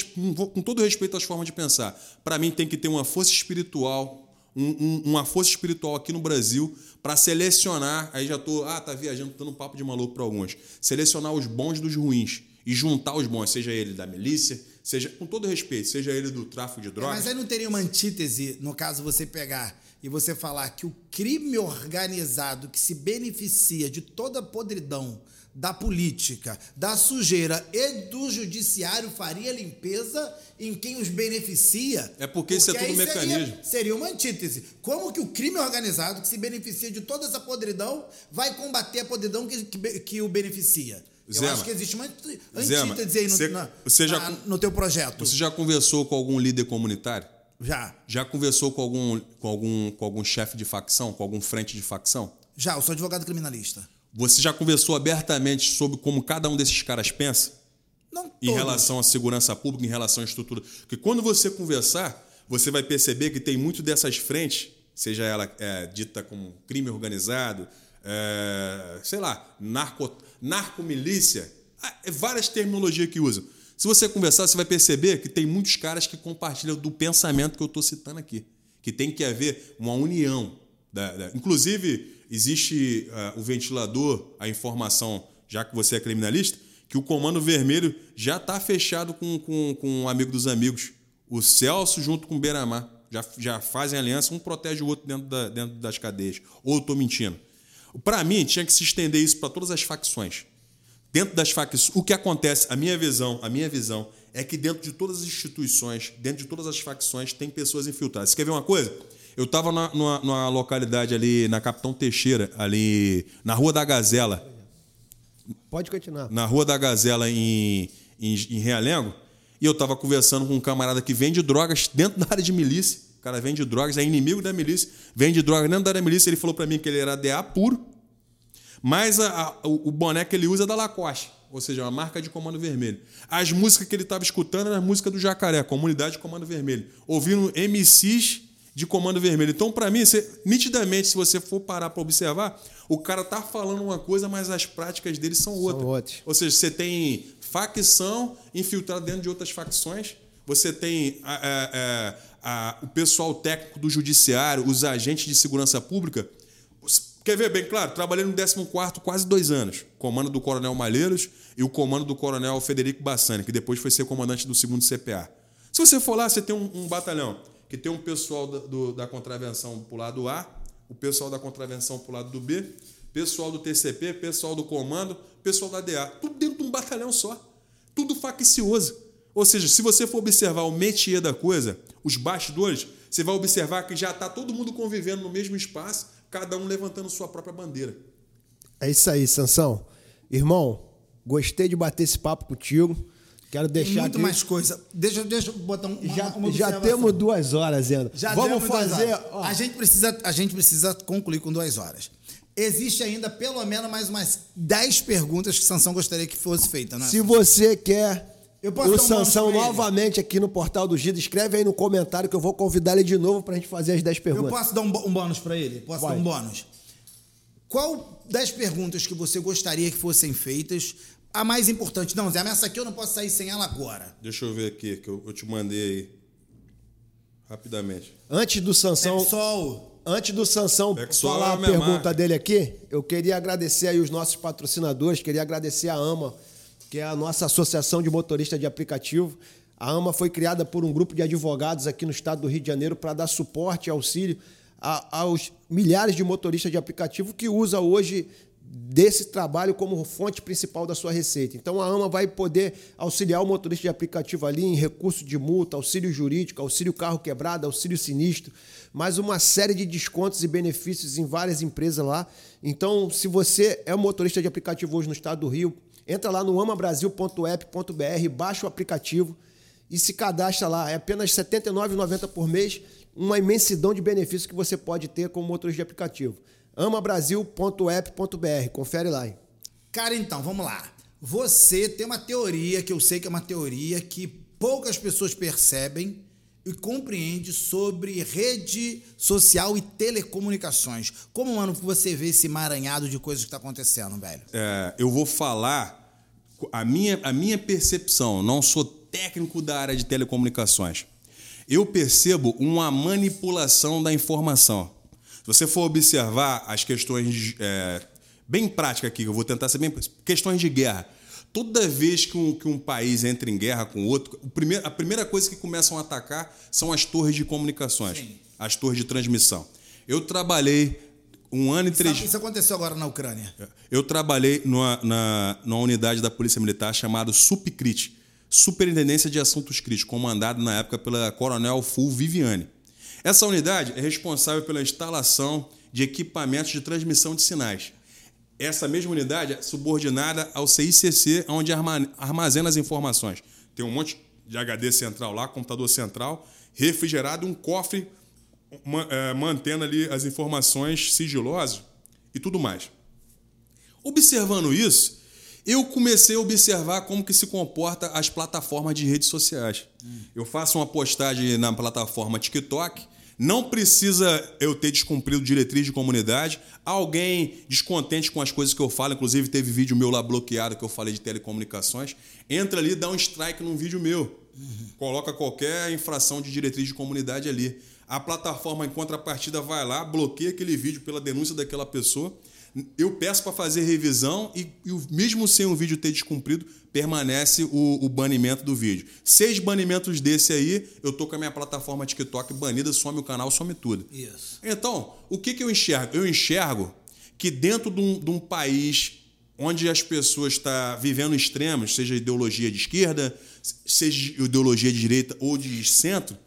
com todo respeito às formas de pensar, para mim tem que ter uma força espiritual, um, um, uma força espiritual aqui no Brasil para selecionar. Aí já tô, ah, tá viajando, dando papo de maluco para alguns. Selecionar os bons dos ruins e juntar os bons, seja ele da milícia, seja com todo respeito, seja ele do tráfico de drogas. É, mas aí não teria uma antítese, no caso você pegar e você falar que o crime organizado que se beneficia de toda a podridão da política, da sujeira e do judiciário faria limpeza em quem os beneficia. É porque isso é tudo mecanismo. Seria, seria uma antítese. Como que o crime organizado, que se beneficia de toda essa podridão, vai combater a podridão que, que, que o beneficia? Zema, Eu acho que existe uma antítese Zema, aí no, você- na- você já- na- no teu projeto. Você já conversou com algum líder comunitário? Já. Já conversou com algum, com algum, com algum chefe de facção, com algum frente de facção? Já, eu sou advogado criminalista. Você já conversou abertamente sobre como cada um desses caras pensa? Não em todos. relação à segurança pública, em relação à estrutura. Porque quando você conversar, você vai perceber que tem muito dessas frentes, seja ela é, dita como crime organizado, é, sei lá, narco, narcomilícia, ah, é várias terminologias que usam. Se você conversar, você vai perceber que tem muitos caras que compartilham do pensamento que eu estou citando aqui. Que tem que haver uma união. da- da- Inclusive, existe ah, o ventilador, a informação, já que você é criminalista, que o Comando Vermelho já está fechado com, com, com um amigo dos amigos. O Celso junto com o Beiramar. Já, já fazem aliança, um protege o outro dentro, da- dentro das cadeias. Ou estou mentindo? Para mim, tinha que se estender isso para todas as facções. Dentro das facções, o que acontece, a minha visão, a minha visão é que dentro de todas as instituições, dentro de todas as facções, tem pessoas infiltradas. Você quer ver uma coisa? Eu estava numa, numa localidade ali, na Capitão Teixeira, ali na Rua da Gazela, Pode continuar. na Rua da Gazela em, em, em Realengo, e eu estava conversando com um camarada que vende drogas dentro da área de milícia. O cara vende drogas, é inimigo da milícia, vende drogas dentro da área de milícia. Ele falou para mim que ele era DA puro, mas a- a- o o boné que ele usa é da Lacoste, ou seja, uma marca de Comando Vermelho. As músicas que ele estava escutando eram as músicas do Jacaré, Comunidade Comando Vermelho. Ouvindo MCs de Comando Vermelho. Então, para mim, você- nitidamente, se você for parar para observar, o cara tá falando uma coisa, mas as práticas dele são outras. outras. Ou seja, você tem facção infiltrada dentro de outras facções. Você tem a- a- a- o pessoal técnico do judiciário, os agentes de segurança pública. Quer ver bem claro? Trabalhei no 14 quase dois anos. Comando do Coronel Malheiros e o comando do Coronel Federico Bassani, que depois foi ser comandante do 2 CPA. Se você for lá, você tem um, um batalhão que tem um pessoal da, do- da contravenção pro lado A, o pessoal da contravenção pro lado do B, pessoal do TCP, pessoal do comando, pessoal da DA. Tudo dentro de um batalhão só. Tudo faccioso. Ou seja, se você for observar o métier da coisa, os bastidores, você vai observar que já está todo mundo convivendo no mesmo espaço, cada um levantando sua própria bandeira. É isso aí, Sansão. Irmão, gostei de bater esse papo contigo. Quero Tem deixar muito aqui- mais coisa. Deixa, deixa eu botar um, Já, uma já temos duas horas. Já Vamos fazer. A, gente precisa, a gente precisa concluir com duas horas. Existe ainda pelo menos mais umas 10 perguntas que Sansão gostaria que fosse feita, né? Se você quer Eu posso o um Sansão novamente aqui no Portal do Gida, escreve aí no comentário que eu vou convidar ele de novo pra gente fazer as 10 Eu perguntas. posso dar um, um bônus para ele? Posso Vai. dar um bônus? Qual das perguntas que você gostaria que fossem feitas a mais importante? Não, Zé, essa aqui eu não posso sair sem ela agora. Deixa eu ver aqui, que eu, eu te mandei aí. Rapidamente. Antes do Sansão. Sol. Antes do Sansão Pexol falar é a pergunta marca. dele aqui, eu queria agradecer aí os nossos patrocinadores, queria agradecer a AMA, que é a nossa associação de motoristas de aplicativo. A AMA foi criada por um grupo de advogados aqui no estado do Rio de Janeiro para dar suporte e auxílio a- aos milhares de motoristas de aplicativo que usa hoje desse trabalho como fonte principal da sua receita. Então a AMA vai poder auxiliar o motorista de aplicativo ali em recurso de multa, auxílio jurídico, auxílio carro quebrado, auxílio sinistro, mais uma série de descontos e benefícios em várias empresas lá. Então, se você é um motorista de aplicativo hoje no estado do Rio, entra lá no amabrasil.app.br, baixa o aplicativo e se cadastra lá. É apenas R$ 79,90 por mês, uma imensidão de benefícios que você pode ter como motorista de aplicativo. amabrasil.app.br, confere lá. hein? Cara, então, vamos lá. Você tem uma teoria, que eu sei que é uma teoria que poucas pessoas percebem e compreendem sobre rede social e telecomunicações. Como, mano, você vê esse emaranhado de coisas que está acontecendo, velho? É, eu vou falar a minha, a minha percepção, não sou técnico da área de telecomunicações. Eu percebo uma manipulação da informação. Se você for observar as questões é, bem práticas aqui, eu vou tentar ser bem. questões de guerra. Toda vez que um, que um país entra em guerra com outro, o primeiro, a primeira coisa que começam a atacar são as torres de comunicações, Sim. as torres de transmissão. Eu trabalhei um ano e três. Isso aconteceu agora na Ucrânia. Eu trabalhei numa, na, numa unidade da Polícia Militar chamada SUPCRIT, Superintendência de Assuntos Críticos, comandada na época pela Coronel Full Viviane. Essa unidade é responsável pela instalação de equipamentos de transmissão de sinais. Essa mesma unidade é subordinada ao CICC, onde armazena as informações. Tem um monte de HD central lá, computador central, refrigerado, um cofre é, mantendo ali as informações sigilosas e tudo mais. Observando isso, eu comecei a observar como que se comporta as plataformas de redes sociais. Hum. Eu faço uma postagem na plataforma TikTok, não precisa eu ter descumprido diretriz de comunidade. Alguém descontente com as coisas que eu falo, inclusive teve vídeo meu lá bloqueado que eu falei de telecomunicações, entra ali, dá um strike num vídeo meu. Uhum. Coloca qualquer infração de diretriz de comunidade ali. A plataforma, em contrapartida, vai lá, bloqueia aquele vídeo pela denúncia daquela pessoa eu peço para fazer revisão e, e, mesmo sem o vídeo ter descumprido, permanece o, o, banimento do vídeo. Seis banimentos desse aí, eu tô com a minha plataforma TikTok banida, some o canal, some tudo. Isso. Então, o que, que eu enxergo? Eu enxergo que dentro de um, de um país onde as pessoas estão tá vivendo extremos, seja ideologia de esquerda, seja ideologia de direita ou de centro,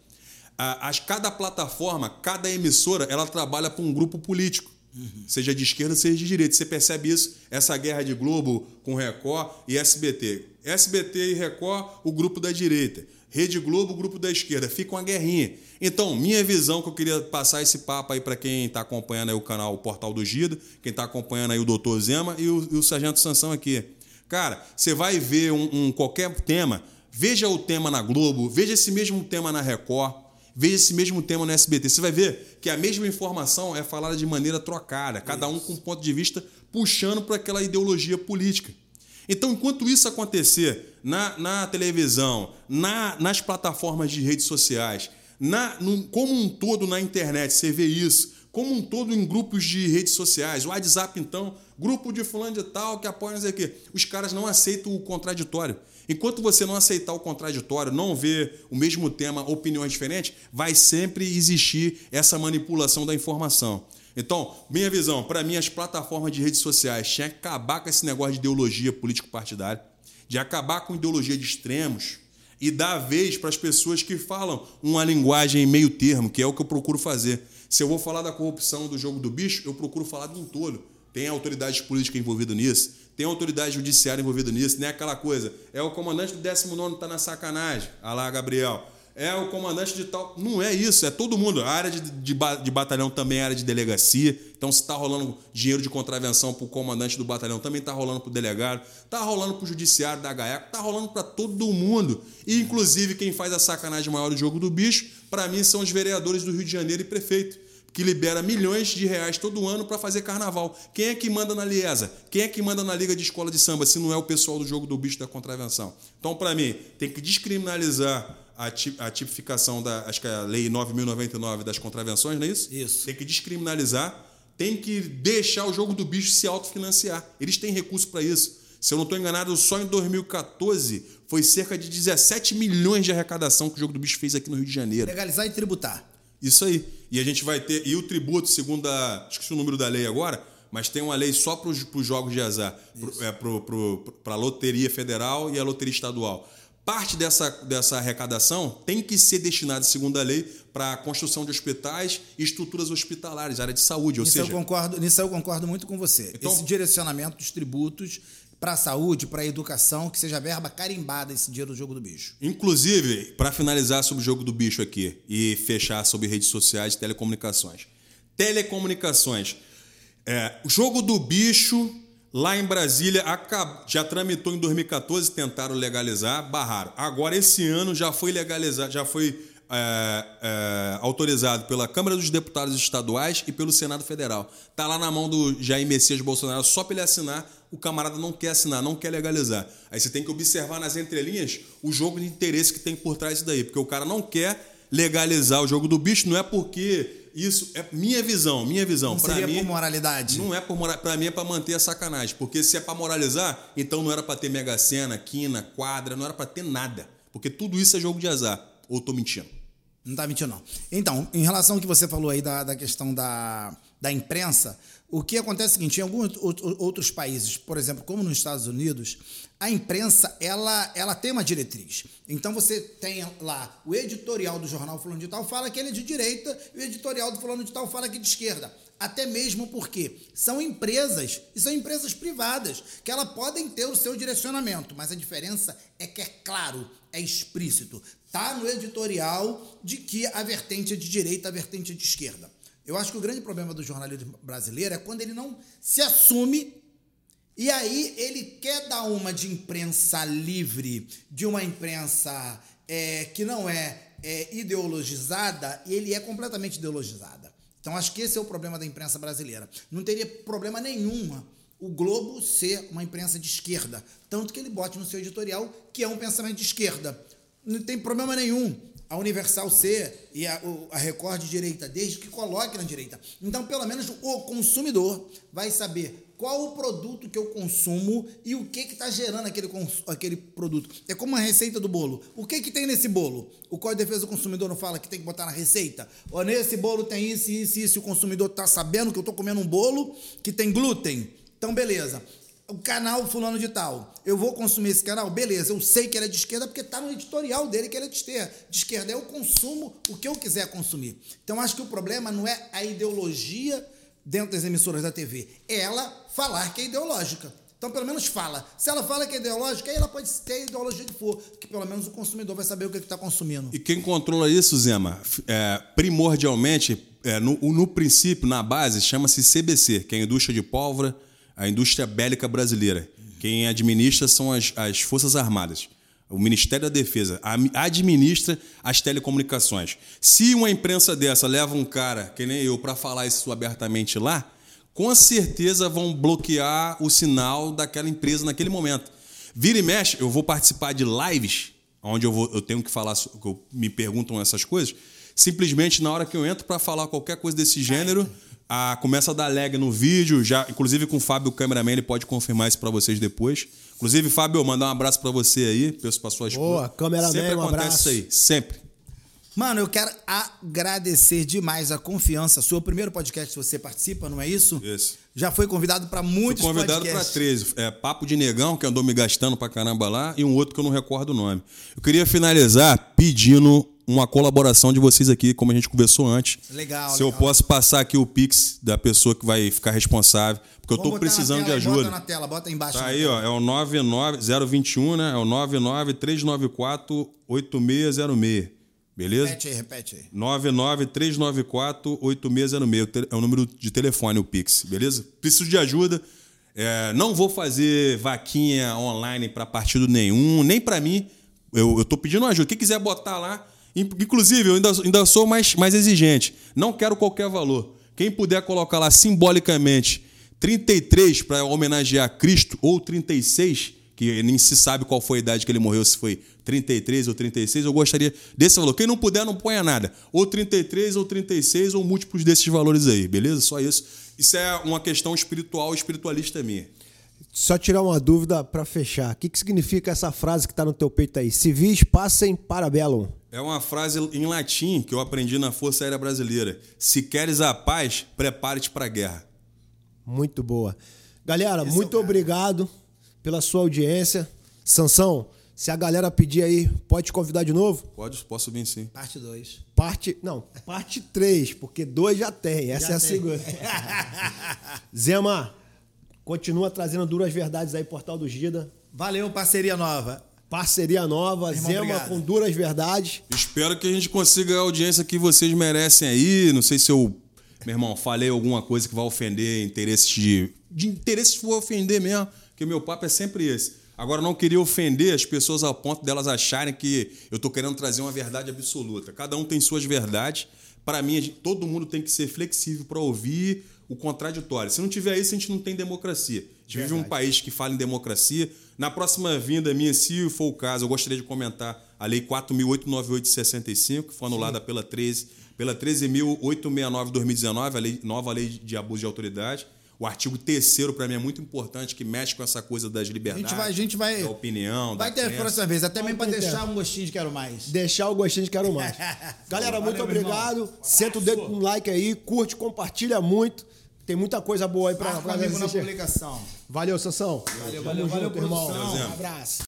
as, cada plataforma, cada emissora, ela trabalha para um grupo político. Uhum. Seja de esquerda, seja de direita. Você percebe isso, essa guerra de Globo com Record e SBT. SBT e Record, o grupo da direita. Rede Globo, o grupo da esquerda. Fica uma guerrinha. Então, minha visão que eu queria passar esse papo aí para quem está acompanhando aí o canal o Portal do Gido, quem está acompanhando aí o Doutor Zema e o, e o Sargento Sansão aqui. Cara, você vai ver um, um qualquer tema, veja o tema na Globo, veja esse mesmo tema na Record, veja esse mesmo tema no SBT. Você vai ver que a mesma informação é falada de maneira trocada, cada um com um ponto de vista puxando para aquela ideologia política. Então, enquanto isso acontecer na, na televisão, na, nas plataformas de redes sociais, na, no, como um todo na internet, você vê isso, como um todo em grupos de redes sociais, o WhatsApp, então, grupo de fulano de tal que apoia não sei o quê. Os caras não aceitam o contraditório. Enquanto você não aceitar o contraditório, não ver o mesmo tema, opiniões diferentes, vai sempre existir essa manipulação da informação. Então, minha visão, para mim, as plataformas de redes sociais tinham que acabar com esse negócio de ideologia político-partidária, de acabar com ideologia de extremos e dar vez para as pessoas que falam uma linguagem meio termo, que é o que eu procuro fazer. Se eu vou falar da corrupção do jogo do bicho, eu procuro falar um todo. Tem autoridade política envolvida nisso, tem autoridade judiciária envolvida nisso, não é aquela coisa. É o comandante do 19 está na sacanagem. Ah lá, Gabriel. É o comandante de tal. Não é isso, é todo mundo. A área de, de, de batalhão também é área de delegacia. Então, se está rolando dinheiro de contravenção para o comandante do batalhão, também está rolando para o delegado, está rolando para o judiciário da HEC, está rolando para todo mundo. E, inclusive, quem faz a sacanagem maior do jogo do bicho, para mim, são os vereadores do Rio de Janeiro e prefeito que libera milhões de reais todo ano para fazer carnaval. Quem é que manda na Liesa? Quem é que manda na Liga de Escola de Samba, se não é o pessoal do jogo do bicho da contravenção? Então, para mim, tem que descriminalizar a, tipificação da, acho que é a Lei 9.099 das contravenções, não é isso? Isso. Tem que descriminalizar, tem que deixar o jogo do bicho se autofinanciar. Eles têm recurso para isso. Se eu não estou enganado, só em 2014 foi cerca de 17 milhões de arrecadação que o jogo do bicho fez aqui no Rio de Janeiro. Legalizar e tributar. Isso aí. E a gente vai ter. E o tributo, segundo a. Esqueci o número da lei agora, mas tem uma lei só para os jogos de azar, para é, a Loteria Federal e a Loteria Estadual. Parte dessa, dessa arrecadação tem que ser destinada, segundo a lei, para a construção de hospitais e estruturas hospitalares, área de saúde. Ou nisso, seja, eu concordo, nisso eu concordo muito com você. Então, Esse direcionamento dos tributos para a saúde, para a educação, que seja verba carimbada esse dia do jogo do bicho. Inclusive, para finalizar sobre o jogo do bicho aqui e fechar sobre redes sociais e telecomunicações. Telecomunicações. É, o jogo do bicho, lá em Brasília, já tramitou em 2014, tentaram legalizar, barraram. Agora, esse ano, já foi legalizado, já foi é, é, autorizado pela Câmara dos Deputados Estaduais e pelo Senado Federal. Está lá na mão do Jair Messias Bolsonaro, só para ele assinar, o camarada não quer assinar, não quer legalizar. Aí você tem que observar nas entrelinhas o jogo de interesse que tem por trás disso daí, porque o cara não quer legalizar o jogo do bicho, não é porque isso é minha visão, minha visão. Não seria mim, por moralidade? Não é por moralidade, para mim é para manter a sacanagem, porque se é para moralizar, então não era para ter mega sena, quina, quadra, não era para ter nada, porque tudo isso é jogo de azar. Ou tô mentindo? Não tá mentindo, não. Então, em relação ao que você falou aí da, da questão da, da imprensa, o que acontece é o seguinte, em alguns outros países, por exemplo, como nos Estados Unidos, a imprensa, ela, ela tem uma diretriz. Então, você tem lá o editorial do jornal fulano de tal fala que ele é de direita e o editorial do fulano de tal fala que é de esquerda. Até mesmo porque são empresas, e são empresas privadas, que elas podem ter o seu direcionamento, mas a diferença é que é claro, é explícito. Está no editorial de que a vertente é de direita, a vertente é de esquerda. Eu acho que o grande problema do jornalismo brasileiro é quando ele não se assume e aí ele quer dar uma de imprensa livre, de uma imprensa é, que não é, é ideologizada, e ele é completamente ideologizada. Então acho que esse é o problema da imprensa brasileira. Não teria problema nenhum o Globo ser uma imprensa de esquerda, tanto que ele bote no seu editorial que é um pensamento de esquerda não tem problema nenhum a Universal ser e a, a Record direita, desde que coloque na direita. Então, pelo menos o consumidor vai saber qual o produto que eu consumo e o que está gerando aquele, aquele produto. É como a receita do bolo. O que, que tem nesse bolo? O Código de Defesa do Consumidor não fala que tem que botar na receita? Ou nesse bolo tem isso, isso, isso, o consumidor está sabendo que eu estou comendo um bolo que tem glúten. Então, beleza o canal fulano de tal. Eu vou consumir esse canal? Beleza, eu sei que ele é de esquerda porque está no editorial dele que ele é de esquerda. De esquerda, eu consumo o que eu quiser consumir. Então, acho que o problema não é a ideologia dentro das emissoras da TV, é ela falar que é ideológica. Então, pelo menos fala. Se ela fala que é ideológica, aí ela pode ter a ideologia que for, que pelo menos o consumidor vai saber o que está consumindo. E quem controla isso, Zema, é, primordialmente, é, no, no princípio, na base, chama-se CBC, que é a indústria de pólvora, a indústria bélica brasileira. Quem administra são as, as Forças Armadas. O Ministério da Defesa administra as telecomunicações. Se uma imprensa dessa leva um cara, que nem eu, para falar isso abertamente lá, com certeza vão bloquear o sinal daquela empresa naquele momento. Vira e mexe, eu vou participar de lives, onde eu, vou, eu tenho que falar, me perguntam essas coisas. Simplesmente na hora que eu entro para falar qualquer coisa desse gênero, a, começa a dar lag no vídeo, já, inclusive com o Fábio, o cameraman, ele pode confirmar isso para vocês depois. Inclusive, Fábio, mandar um abraço para você aí, peço para sua esposa. Boa, cameraman, sempre um acontece abraço. isso aí, sempre. Mano, eu quero agradecer demais a confiança. Seu primeiro podcast que você participa, não é isso? Isso. Já foi convidado para muitos Fui convidado para podcasts. 13. É Papo de Negão, que andou me gastando pra caramba lá, e um outro que eu não recordo o nome. Eu queria finalizar pedindo uma colaboração de vocês aqui, como a gente conversou antes. Legal, Se eu legal. posso passar aqui o Pix da pessoa que vai ficar responsável, porque eu na precisando de tela aí, ajuda. Bota na tela, bota aí embaixo. Tá aí, tela. ó, é o 99021, né? É o 993948606. Beleza? Repete aí, repete aí. 993948606. É o número de telefone, o Pix, beleza? Preciso de ajuda. É, não vou fazer vaquinha online para partido nenhum, nem para mim. Eu, eu tô pedindo ajuda. Quem quiser botar lá. Inclusive, eu ainda, ainda sou mais, mais exigente. Não quero qualquer valor. Quem puder colocar lá simbolicamente 33 para homenagear Cristo ou 36, que nem se sabe qual foi a idade que ele morreu, se foi 33 ou 36, eu gostaria desse valor. Quem não puder, não ponha nada. Ou 33 ou 36 ou múltiplos desses valores aí, beleza? Só isso. Isso é uma questão espiritual, espiritualista minha. Só tirar uma dúvida para fechar. O que, que significa essa frase que está no teu peito aí? Civis passem para bellum. É uma frase em latim que eu aprendi na Força Aérea Brasileira. Se queres a paz, prepare-te para a guerra. Muito boa. Galera, Esse é muito cara. obrigado pela sua audiência. Sansão, se a galera pedir aí, pode te convidar de novo? Pode, posso vir sim. Parte 2. Parte. Não, parte 3, porque dois já tem. Essa Já é a tem. segunda. Zema, continua trazendo duras verdades aí, Portal do Gida. Valeu, parceria nova. Parceria nova, Irmão, Zema obrigado. com duras verdades. Espero que a gente consiga a audiência que vocês merecem aí. Não sei se eu, meu irmão, falei alguma coisa que vai ofender interesses de. De interesses que vou ofender mesmo, porque meu papo é sempre esse. Agora, não queria ofender as pessoas ao ponto delas acharem que eu tô querendo trazer uma verdade absoluta. Cada um tem suas verdades. Para mim, todo mundo tem que ser flexível para ouvir o contraditório. Se não tiver isso, a gente não tem democracia. A gente vive um país que fala em democracia. Na próxima vinda minha, se for o caso, eu gostaria de comentar a Lei 4.898-65, que foi anulada Sim. pela 13, pela 13.869 de 2019, a lei, nova lei de abuso de autoridade. O artigo terceiro, para mim, é muito importante, que mexe com essa coisa das liberdades. A gente vai. A gente vai da opinião. Vai da ter a próxima vez, até mesmo para deixar um gostinho de quero mais. Deixar o gostinho de quero mais. Galera, Valeu, muito obrigado. Senta o dedo um like aí, curte, compartilha muito. Tem muita coisa boa aí pra, pra comigo assistir. na publicação. Valeu, Sassão. Valeu, valeu, valeu, valeu, valeu. Um abraço.